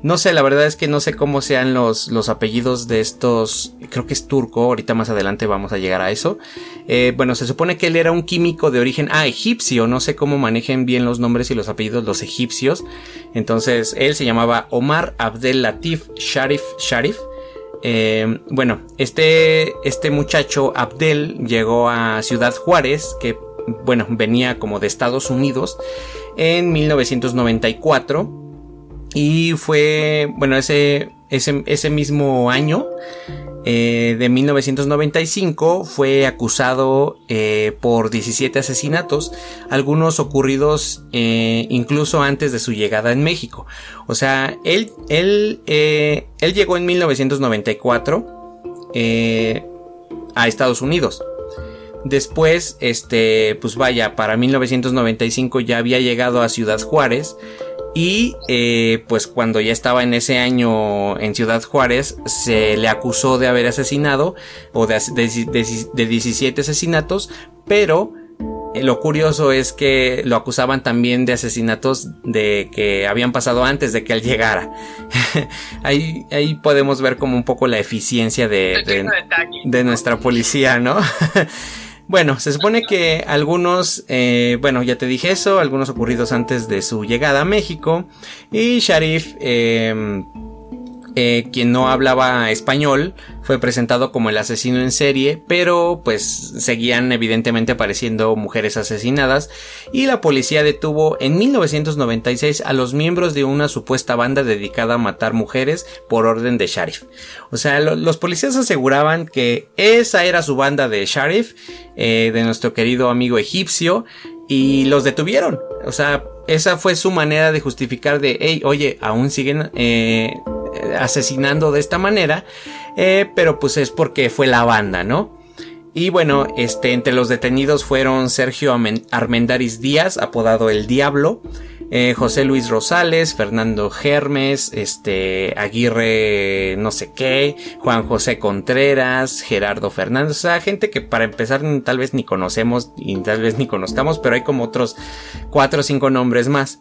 No sé, la verdad es que no sé cómo sean los, los apellidos de estos. Creo que es turco, ahorita más adelante vamos a llegar a eso. Eh, bueno, se supone que él era un químico de origen, ah, egipcio, no sé cómo manejen bien los nombres y los apellidos los egipcios. Entonces, él se llamaba Omar Abdel Latif Sharif Sharif. Eh, bueno, este, este muchacho Abdel llegó a Ciudad Juárez, que bueno, venía como de Estados Unidos en 1994 y fue, bueno, ese, ese, ese mismo año eh, de 1995 fue acusado eh, por 17 asesinatos, algunos ocurridos eh, incluso antes de su llegada en México. O sea, él, él, él llegó en 1994 a Estados Unidos. Después, este, pues vaya, para 1995 ya había llegado a Ciudad Juárez y eh, pues cuando ya estaba en ese año en Ciudad Juárez, se le acusó de haber asesinado o de, 17 asesinatos, pero eh, lo curioso es que lo acusaban también de asesinatos de que habían pasado antes de que él llegara. ahí, ahí podemos ver como un poco la eficiencia de, de nuestra policía, ¿no? Bueno, se supone que algunos, eh, bueno, ya te dije eso, algunos ocurridos antes de su llegada a México. Y Sharif, eh, eh, quien no hablaba español, fue presentado como el asesino en serie, pero pues seguían evidentemente apareciendo mujeres asesinadas y la policía detuvo en 1996 a los miembros de una supuesta banda dedicada a matar mujeres por orden de Sharif. O sea, los policías aseguraban que esa era su banda de Sharif, eh, de nuestro querido amigo egipcio, y los detuvieron. O sea, esa fue su manera de justificar de, hey, oye, aún siguen eh, asesinando de esta manera, eh, pero pues es porque fue la banda, ¿no? Y bueno, este, entre los detenidos fueron Sergio Armendaris Díaz, apodado El Diablo, eh, José Luis Rosales, Fernando Germes, este, Aguirre no sé qué, Juan José Contreras, Gerardo Fernández, o sea, gente que para empezar tal vez ni conocemos y tal vez ni conozcamos, pero hay como otros cuatro o cinco nombres más.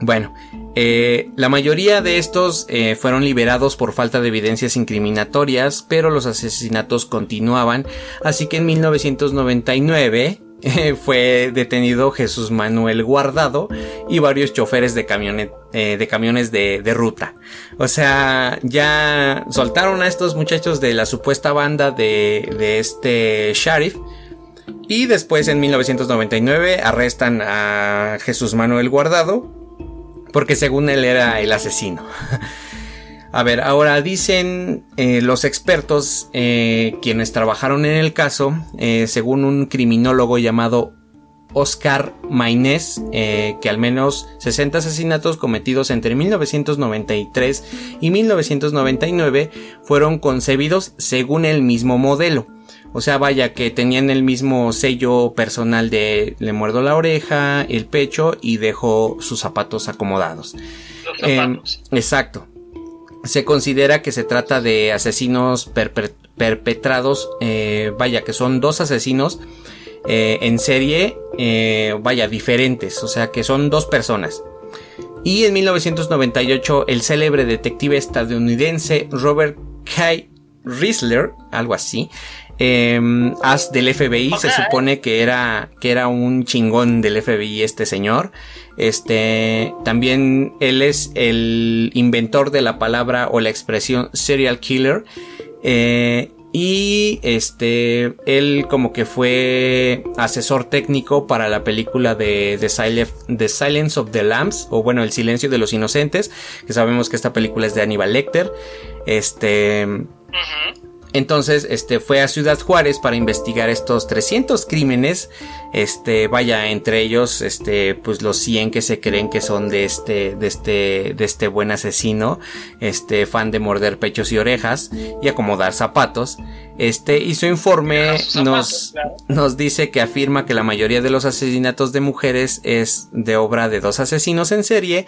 Bueno, eh, la mayoría de estos eh, fueron liberados por falta de evidencias incriminatorias, pero los asesinatos continuaban, así que en 1999 fue detenido Jesús Manuel Guardado y varios choferes de, camiones, eh, de, camiones de, ruta. O sea, ya soltaron a estos muchachos de la supuesta banda de, de este sheriff. Y después en 1999 arrestan a Jesús Manuel Guardado porque según él era el asesino. A ver, ahora dicen eh, los expertos eh, quienes trabajaron en el caso, eh, según un criminólogo llamado Oscar Maynés, que al menos 60 asesinatos cometidos entre 1993 y 1999 fueron concebidos según el mismo modelo. O sea, vaya que tenían el mismo sello personal de le muerdo la oreja, el pecho y dejo sus zapatos acomodados. Em, exacto se considera que se trata de asesinos perpetrados, eh, vaya, que son dos asesinos eh, en serie, eh, vaya, diferentes, o sea, que son dos personas. Y en 1998 el célebre detective estadounidense Robert K. Riesler, algo así, em, as del FBI, se supone que era, que era un chingón del FBI este señor. Este, también él es el inventor de la palabra o la expresión serial killer. Eh, y este, él como que fue asesor técnico para la película de The, Silence of the Lambs, o bueno, El Silencio de los Inocentes, que sabemos que esta película es de Aníbal Lecter. Este, entonces, este, fue a Ciudad Juárez para investigar estos 300 crímenes. Este, vaya, entre ellos, este, pues los 100 que se creen que son de este, de este, de este buen asesino, este, fan de morder pechos y orejas y acomodar zapatos. Este, y su informe nos, nos dice que afirma que la mayoría de los asesinatos de mujeres es de obra de dos asesinos en serie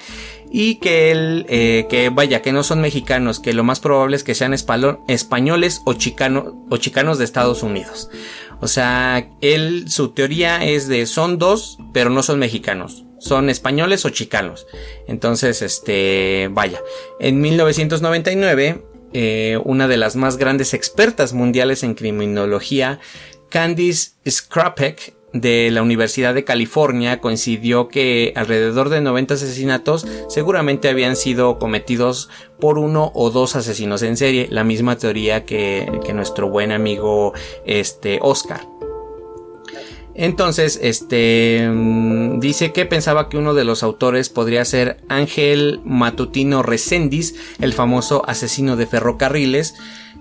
y que él, eh, que vaya, que no son mexicanos, que lo más probable es que sean españoles o, chicano, o chicanos de Estados Unidos. O sea, él, su teoría es de son dos, pero no son mexicanos. Son españoles o chicanos. Entonces, este, vaya. En 1999, eh, una de las más grandes expertas mundiales en criminología, Candice Scrapek, de la Universidad de California coincidió que alrededor de 90 asesinatos seguramente habían sido cometidos por uno o dos asesinos en serie, la misma teoría que, nuestro buen amigo este Oscar. Entonces, este mm, dice que pensaba que uno de los autores podría ser Ángel Matutino Recendis, el famoso asesino de ferrocarriles,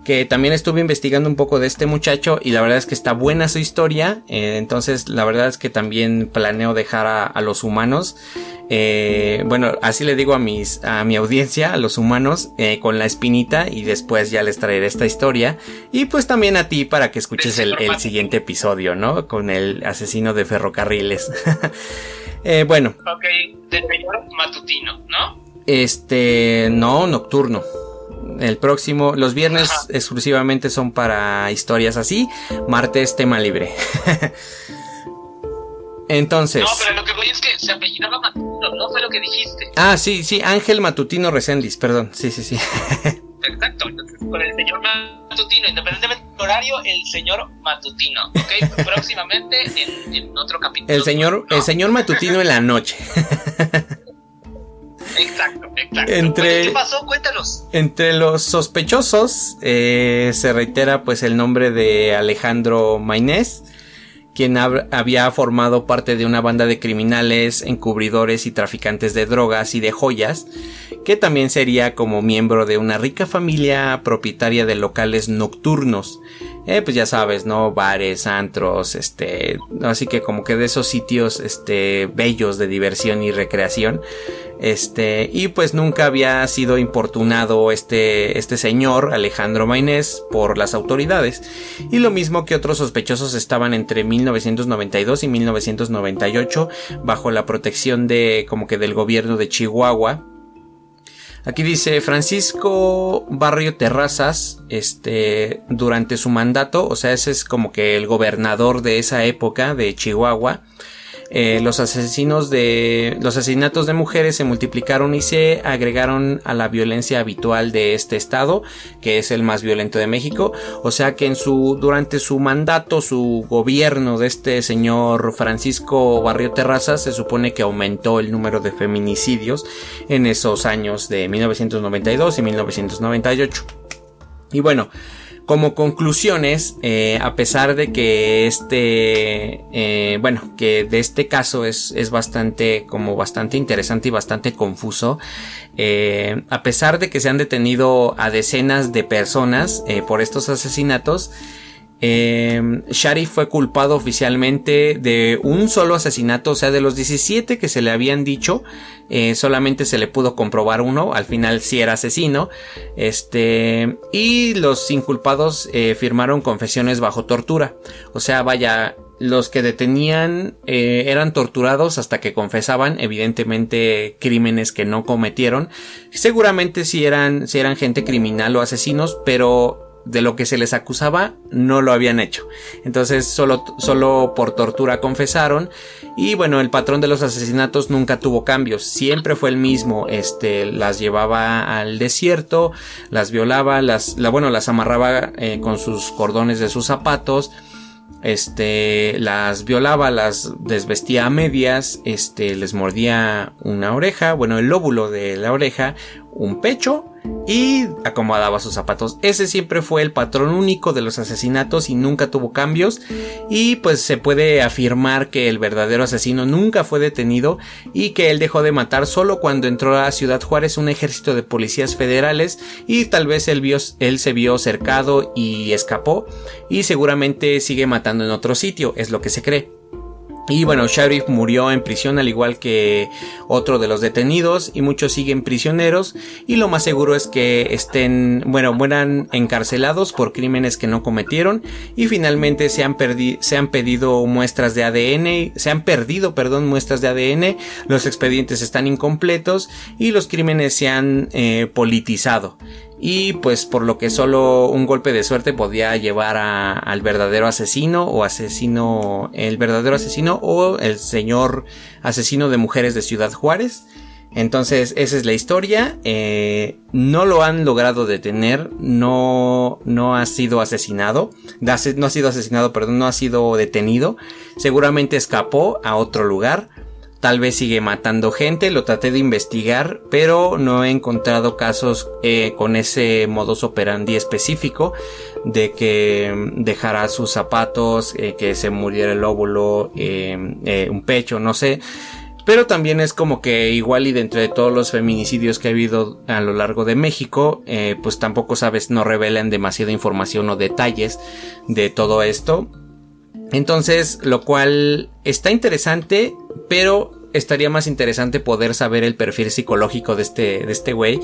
que también estuve investigando un poco de este muchacho y la verdad es que está buena su historia, eh, entonces la verdad es que también planeo dejar a, los humanos, eh, bueno, así le digo a mis, a mi audiencia, a los humanos, eh, con la espinita y después ya les traeré esta historia y pues también a ti para que escuches el, el siguiente episodio, ¿no? Con el asesino de ferrocarriles. bueno. Ok, señor matutino, ¿no? Este, no, nocturno. El próximo, los viernes exclusivamente son para historias así, martes tema libre. Entonces. No, pero lo que voy es que se apellidaba Matutino, no fue lo que dijiste. Ah, sí, sí, Ángel Matutino Recendis, perdón, sí, sí, sí. Exacto, con el señor Matutino, independientemente del horario, el señor Matutino, ¿ok? Próximamente en, otro capítulo. El señor, el señor Matutino en la noche. Exacto, exacto. Entre, ¿Qué pasó? Cuéntanos. Entre los sospechosos eh, se reitera pues el nombre de Alejandro Mainés, quien había formado parte de una banda de criminales, encubridores y traficantes de drogas y de joyas, que también sería como miembro de una rica familia propietaria de locales nocturnos. Eh, pues ya sabes, ¿no? Bares, antros, este, así que como que de esos sitios, este, bellos de diversión y recreación, este, y pues nunca había sido importunado este, este señor, Alejandro Mainés, por las autoridades. Y lo mismo que otros sospechosos estaban entre 1992 y 1998 bajo la protección de, como que del gobierno de Chihuahua. Aquí dice Francisco Barrio Terrazas, este, durante su mandato, o sea, ese es como que el gobernador de esa época de Chihuahua, eh, los asesinos de los asesinatos de mujeres se multiplicaron y se agregaron a la violencia habitual de este estado que es el más violento de México. O sea que en su durante su mandato su gobierno de este señor Francisco Barrio Terraza se supone que aumentó el número de feminicidios en esos años de 1992 y 1998 y bueno como conclusiones, eh, a pesar de que este, eh, bueno, que de este caso es, es bastante, como bastante interesante y bastante confuso, eh, a pesar de que se han detenido a decenas de personas por estos asesinatos, eh, Sharif fue culpado oficialmente de un solo asesinato, o sea, de los 17 que se le habían dicho, eh, solamente se le pudo comprobar uno, al final sí era asesino, este, y los inculpados eh, firmaron confesiones bajo tortura, o sea, vaya, los que detenían eh, eran torturados hasta que confesaban, evidentemente crímenes que no cometieron, seguramente si eran, si eran gente criminal o asesinos, pero de lo que se les acusaba no lo habían hecho. Entonces solo, solo por tortura confesaron y bueno, el patrón de los asesinatos nunca tuvo cambios, siempre fue el mismo, este, las llevaba al desierto, las violaba, las, la, bueno, las amarraba eh, con sus cordones de sus zapatos, este, las violaba, las desvestía a medias, este, les mordía una oreja, bueno, el lóbulo de la oreja, un pecho y acomodaba sus zapatos. Ese siempre fue el patrón único de los asesinatos y nunca tuvo cambios y pues se puede afirmar que el verdadero asesino nunca fue detenido y que él dejó de matar solo cuando entró a Ciudad Juárez un ejército de policías federales y tal vez él, él se vio cercado y escapó y seguramente sigue matando en otro sitio, es lo que se cree. Y bueno, Sharif murió en prisión al igual que otro de los detenidos y muchos siguen prisioneros. Y lo más seguro es que estén, bueno, mueran encarcelados por crímenes que no cometieron. Y finalmente se han, se han pedido muestras de ADN, se han perdido, perdón, muestras de ADN, los expedientes están incompletos y los crímenes se han eh, politizado y pues por lo que solo un golpe de suerte podía llevar al verdadero asesino o asesino el verdadero asesino o el señor asesino de mujeres de Ciudad Juárez. Entonces esa es la historia. Eh, no lo han logrado detener. No no ha sido asesinado. No ha sido asesinado perdón no ha sido detenido. Seguramente escapó a otro lugar tal vez sigue matando gente, lo traté de investigar, pero no he encontrado casos eh, con ese modus operandi específico de que dejara sus zapatos, eh, que se muriera el óvulo, eh, un pecho, no sé. Pero también es como que igual y dentro de todos los feminicidios que ha habido a lo largo de México, pues tampoco sabes, no revelan demasiada información o detalles de todo esto. Entonces, lo cual está interesante, pero estaría más interesante poder saber el perfil psicológico de este, de este güey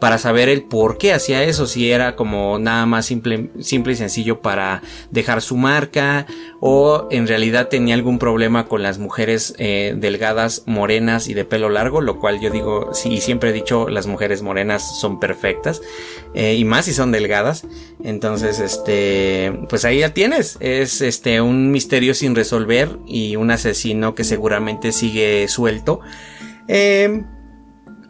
para saber el por qué hacía eso, si era como nada más simple, simple y sencillo para dejar su marca o en realidad tenía algún problema con las mujeres eh, delgadas, morenas y de pelo largo, lo cual yo digo, sí, siempre he dicho, las mujeres morenas son perfectas eh, y más si son delgadas, entonces este, pues ahí ya tienes, es este un misterio sin resolver y un asesino que seguramente sigue suelto. Eh,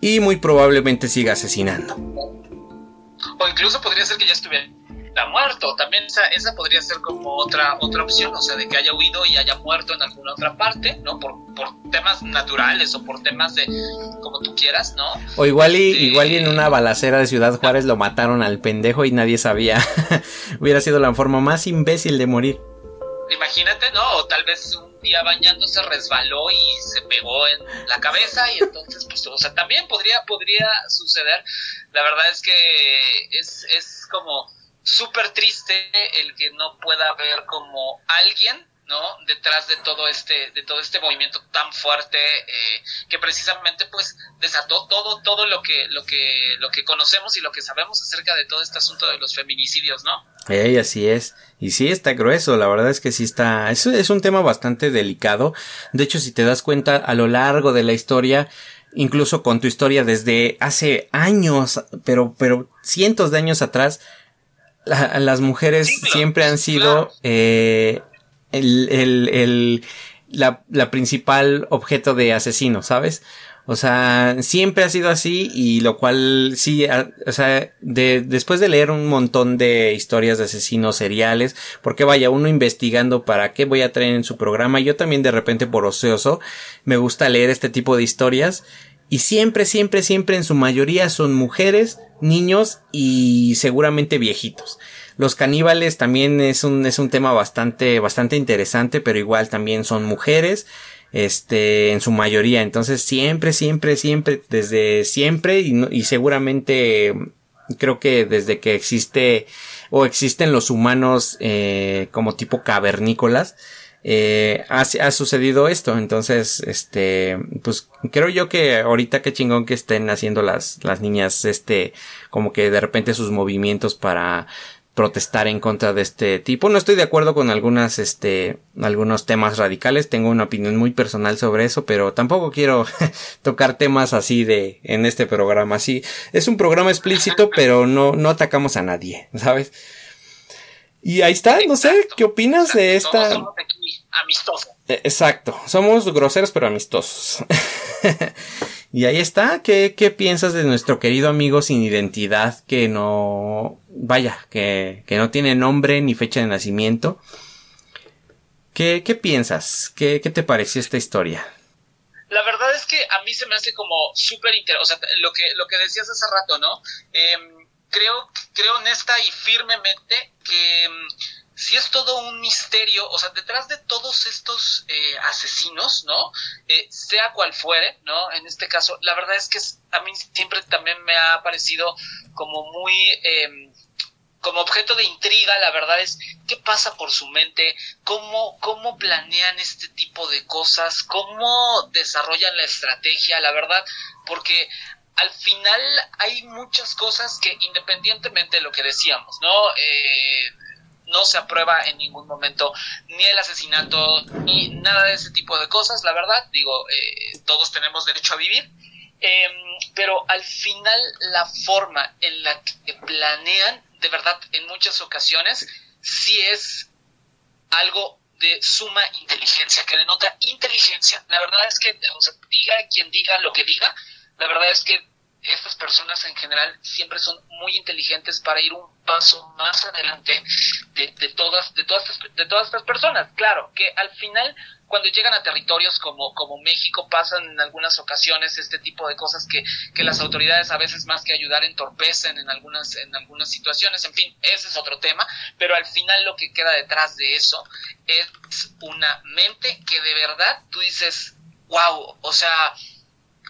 y muy probablemente siga asesinando. O incluso podría ser que ya estuviera muerto. También esa, esa podría ser como otra, otra opción, o sea, de que haya huido y haya muerto en alguna otra parte, ¿no? Por, por temas naturales o por temas de como tú quieras, ¿no? O igual y, este, igual y en una balacera de Ciudad Juárez lo mataron al pendejo y nadie sabía. Hubiera sido la forma más imbécil de morir. Imagínate, ¿no? O tal vez un día bañándose resbaló y se pegó en la cabeza y entonces, pues, o sea, también podría, podría suceder. La verdad es que es, es como súper triste el que no pueda ver como alguien ¿no? Detrás de todo este, de todo este movimiento tan fuerte eh, que precisamente pues desató todo, todo lo que, lo que, lo que conocemos y lo que sabemos acerca de todo este asunto de los feminicidios, ¿no? Ey, así es. Y sí está grueso, la verdad es que sí está, es, es un tema bastante delicado. De hecho, si te das cuenta a lo largo de la historia, incluso con tu historia desde hace años, pero, pero cientos de años atrás, las mujeres siempre han sido eh, el, el, el la, la, principal objeto de asesino, ¿sabes? O sea, siempre ha sido así y lo cual sí, o sea, de, después de leer un montón de historias de asesinos seriales, porque vaya, uno investigando para qué voy a traer en su programa, yo también de repente por ocioso me gusta leer este tipo de historias y siempre, siempre, siempre en su mayoría son mujeres, niños y seguramente viejitos. Los caníbales también es un, es un tema bastante, bastante interesante, pero igual también son mujeres, este, en su mayoría. Entonces siempre, siempre, siempre, desde siempre y, y seguramente creo que desde que existe o existen los humanos eh, como tipo cavernícolas, eh, ha, ha, sucedido esto. Entonces, este, pues creo yo que ahorita qué chingón que estén haciendo las, las niñas, este, como que de repente sus movimientos para protestar en contra de este tipo. No estoy de acuerdo con algunas, este, algunos temas radicales. Tengo una opinión muy personal sobre eso, pero tampoco quiero tocar temas así de, en este programa. Sí, es un programa explícito, pero no, no atacamos a nadie, ¿sabes? Y ahí está, no sé, ¿qué opinas de esta? Somos aquí amistosos. Eh, exacto, somos groseros pero amistosos. y ahí está, ¿Qué, ¿qué piensas de nuestro querido amigo sin identidad que no, vaya, que, que no tiene nombre ni fecha de nacimiento? ¿Qué, qué piensas? ¿Qué, ¿Qué te pareció esta historia? La verdad es que a mí se me hace como súper interesante, o sea, lo que, lo que decías hace rato, ¿no? Eh, creo, creo honesta y firmemente que si es todo un misterio, o sea, detrás de todos estos eh, asesinos, ¿no? Eh, sea cual fuere, ¿no? En este caso, la verdad es que a mí siempre también me ha parecido como muy... Em, como objeto de intriga, la verdad es qué pasa por su mente, cómo, cómo planean este tipo de cosas, cómo desarrollan la estrategia, la verdad, porque al final hay muchas cosas que independientemente de lo que decíamos, ¿no? Eh, no se aprueba en ningún momento ni el asesinato ni nada de ese tipo de cosas, la verdad, digo, eh, todos tenemos derecho a vivir, em, pero al final la forma en la que planean, de verdad, en muchas ocasiones, sí es algo de suma inteligencia, que denota inteligencia. La verdad es que, o sea, diga quien diga lo que diga, la verdad es que estas personas en general siempre son muy inteligentes para ir un paso más adelante de, todas, de, todas, de todas estas personas. Claro, que al final, cuando llegan a territorios como, como México, pasan en algunas ocasiones este tipo de cosas que, que las autoridades a veces más que ayudar entorpecen en algunas, en algunas situaciones. En fin, ese es otro tema, pero al final lo que queda detrás de eso es una mente que de verdad tú dices, wow, o sea,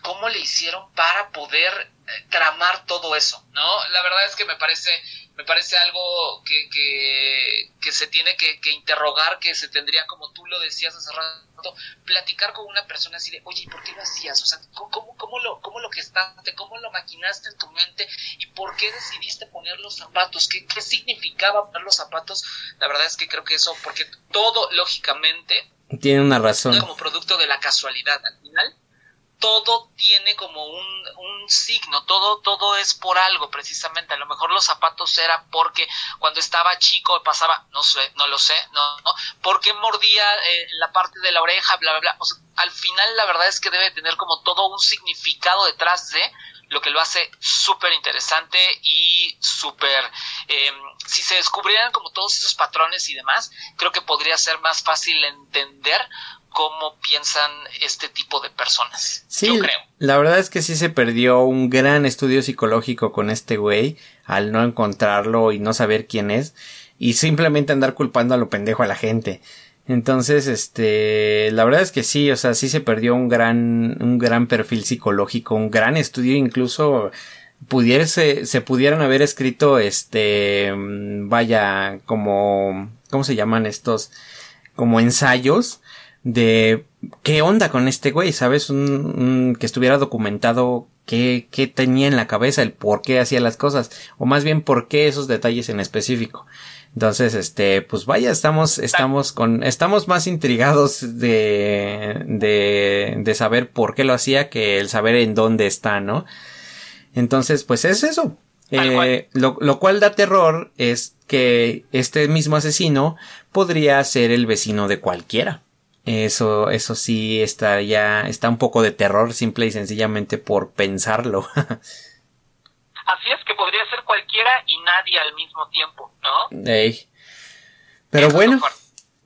¿cómo le hicieron para poder tramar todo eso? ¿No? La verdad es que me parece me parece algo que, que, se tiene que, interrogar, que se tendría, como tú lo decías hace rato, platicar con una persona así de, oye, ¿por qué lo hacías? O sea, ¿cómo, cómo, lo, cómo lo gestaste? ¿Cómo lo maquinaste en tu mente? ¿Y por qué decidiste poner los zapatos? ¿Qué, qué significaba poner los zapatos? La verdad es que creo que eso, porque todo, lógicamente, tiene una razón. Como producto de la casualidad. Al final, todo tiene como un, un, signo, todo, todo es por algo precisamente. A lo mejor los zapatos era porque cuando estaba chico pasaba, no sé, no lo sé, no, no porque mordía eh, la parte de la oreja, bla, bla, bla. al final la verdad es que debe tener como todo un significado detrás de lo que lo hace súper interesante y súper, em, si se descubrieran como todos esos patrones y demás, creo que podría ser más fácil entender cómo piensan este tipo de personas. Sí, yo creo. La verdad es que sí se perdió un gran estudio psicológico con este güey al no encontrarlo y no saber quién es y simplemente andar culpando a lo pendejo a la gente. Entonces, este, la verdad es que sí, o sea, sí se perdió un gran, un gran perfil psicológico, un gran estudio, incluso pudiese, se pudieran haber escrito, este, vaya, como, ¿cómo se llaman estos? Como ensayos de qué onda con este güey, ¿sabes? Un, que estuviera documentado qué, qué tenía en la cabeza, el por qué hacía las cosas, o más bien por qué esos detalles en específico. Entonces, este, pues vaya, estamos, estamos con, estamos más intrigados de, de, de saber por qué lo hacía que el saber en dónde está, ¿no? Entonces, pues es eso. Eh, lo, lo cual da terror es que este mismo asesino podría ser el vecino de cualquiera. Eso, eso sí está ya, está un poco de terror simple y sencillamente por pensarlo. Así es que podría ser cualquiera y nadie al mismo tiempo, ¿no? Pero bueno,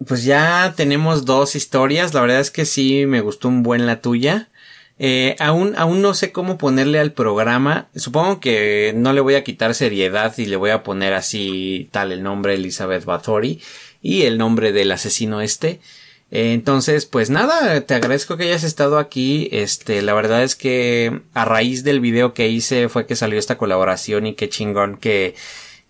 pues ya tenemos dos historias. La verdad es que sí me gustó un buen la tuya. Eh, aún, aún no sé cómo ponerle al programa. Supongo que no le voy a quitar seriedad y le voy a poner así tal el nombre Elizabeth Bathory y el nombre del asesino este. Entonces, pues nada, te agradezco que hayas estado aquí. Este, la verdad es que a raíz del video que hice fue que salió esta colaboración y qué chingón que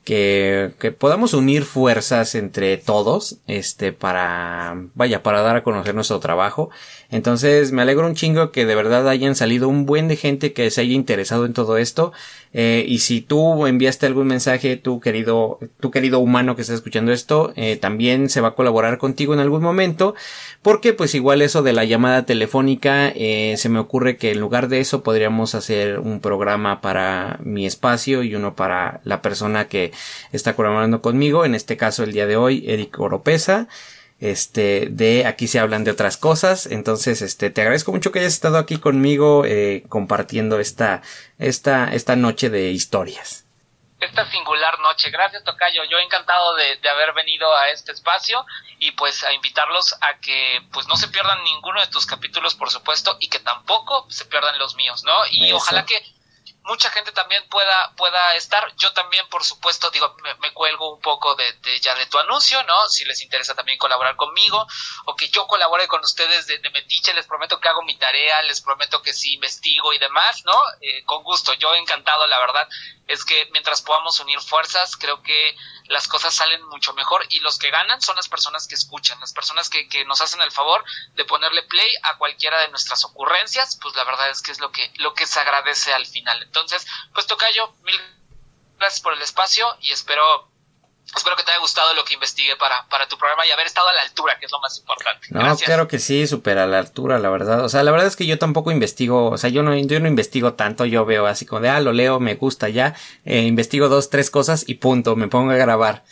que, que podamos unir fuerzas entre todos, este, para, vaya, para dar a conocer nuestro trabajo. Entonces, me alegro un chingo que de verdad hayan salido un buen de gente que se haya interesado en todo esto. Eh, y si tú enviaste algún mensaje, tu querido, tu querido humano que está escuchando esto, eh, también se va a colaborar contigo en algún momento. Porque, pues, igual eso de la llamada telefónica, eh, se me ocurre que en lugar de eso podríamos hacer un programa para mi espacio y uno para la persona que está colaborando conmigo, en este caso el día de hoy, Eric Oropesa. Este, de aquí se hablan de otras cosas. Entonces, este, te agradezco mucho que hayas estado aquí conmigo, eh, compartiendo esta, esta, esta noche de historias esta singular noche. Gracias, Tocayo. Yo encantado de, de, haber venido a este espacio y pues a invitarlos a que pues no se pierdan ninguno de tus capítulos, por supuesto, y que tampoco se pierdan los míos, ¿no? Y ojalá que mucha gente también pueda, pueda estar. Yo también, por supuesto, digo, me, cuelgo un poco de, ya de tu anuncio, ¿no? Si les interesa también colaborar conmigo o que yo colabore con ustedes de, Metiche, les prometo que hago mi tarea, les prometo que sí investigo y demás, ¿no? Eh, con gusto, yo encantado, la verdad es que mientras podamos unir fuerzas, creo que las cosas salen mucho mejor y los que ganan son las personas que escuchan, las personas que, que nos hacen el favor de ponerle play a cualquiera de nuestras ocurrencias, pues la verdad es que es lo que, lo que se agradece al final. Entonces, pues Tocayo, mil gracias por el espacio y espero Espero que te haya gustado lo que investigué para, para tu programa y haber estado a la altura, que es lo más importante. No, claro que sí, súper a la altura, la verdad. O sea, la verdad es que yo tampoco investigo, o sea, yo no, yo no investigo tanto, yo veo así como de, ah, lo leo, me gusta ya, eh, investigo dos, tres cosas y punto, me pongo a grabar.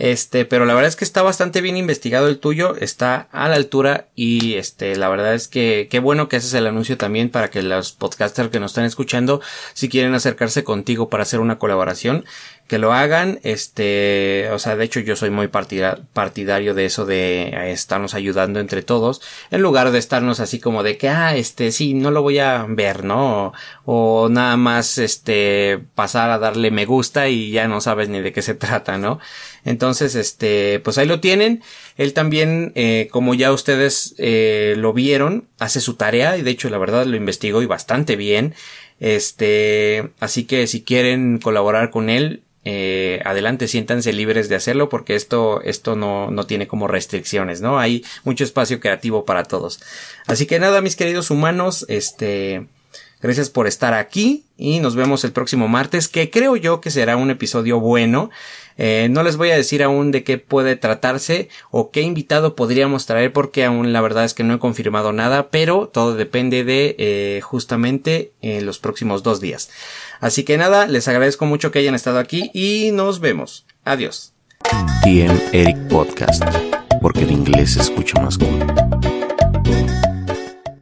Este, pero la verdad es que está bastante bien investigado el tuyo, está a la altura y este, la verdad es que qué bueno que haces el anuncio también para que los podcasters que nos están escuchando, si quieren acercarse contigo para hacer una colaboración, que lo hagan, este, o sea, de hecho yo soy muy partidario de eso de eh, estarnos ayudando entre todos, en lugar de estarnos así como de que, ah, este, sí, no lo voy a ver, ¿no? O, nada más, este, pasar a darle me gusta y ya no sabes ni de qué se trata, ¿no? Entonces, este, pues ahí lo tienen. Él también, eh, como ya ustedes eh, lo vieron, hace su tarea y de hecho la verdad lo investigó y bastante bien. Este, así que si quieren colaborar con él, eh, adelante, siéntanse libres de hacerlo porque esto, esto no, no tiene como restricciones, ¿no? Hay mucho espacio creativo para todos. Así que nada, mis queridos humanos, este, gracias por estar aquí y nos vemos el próximo martes, que creo yo que será un episodio bueno. Eh, no les voy a decir aún de qué puede tratarse o qué invitado podríamos traer porque aún la verdad es que no he confirmado nada, pero todo depende de eh, justamente en los próximos dos días. Así que nada, les agradezco mucho que hayan estado aquí y nos vemos. Adiós. TM Eric Podcast, porque el inglés se escucha más cool.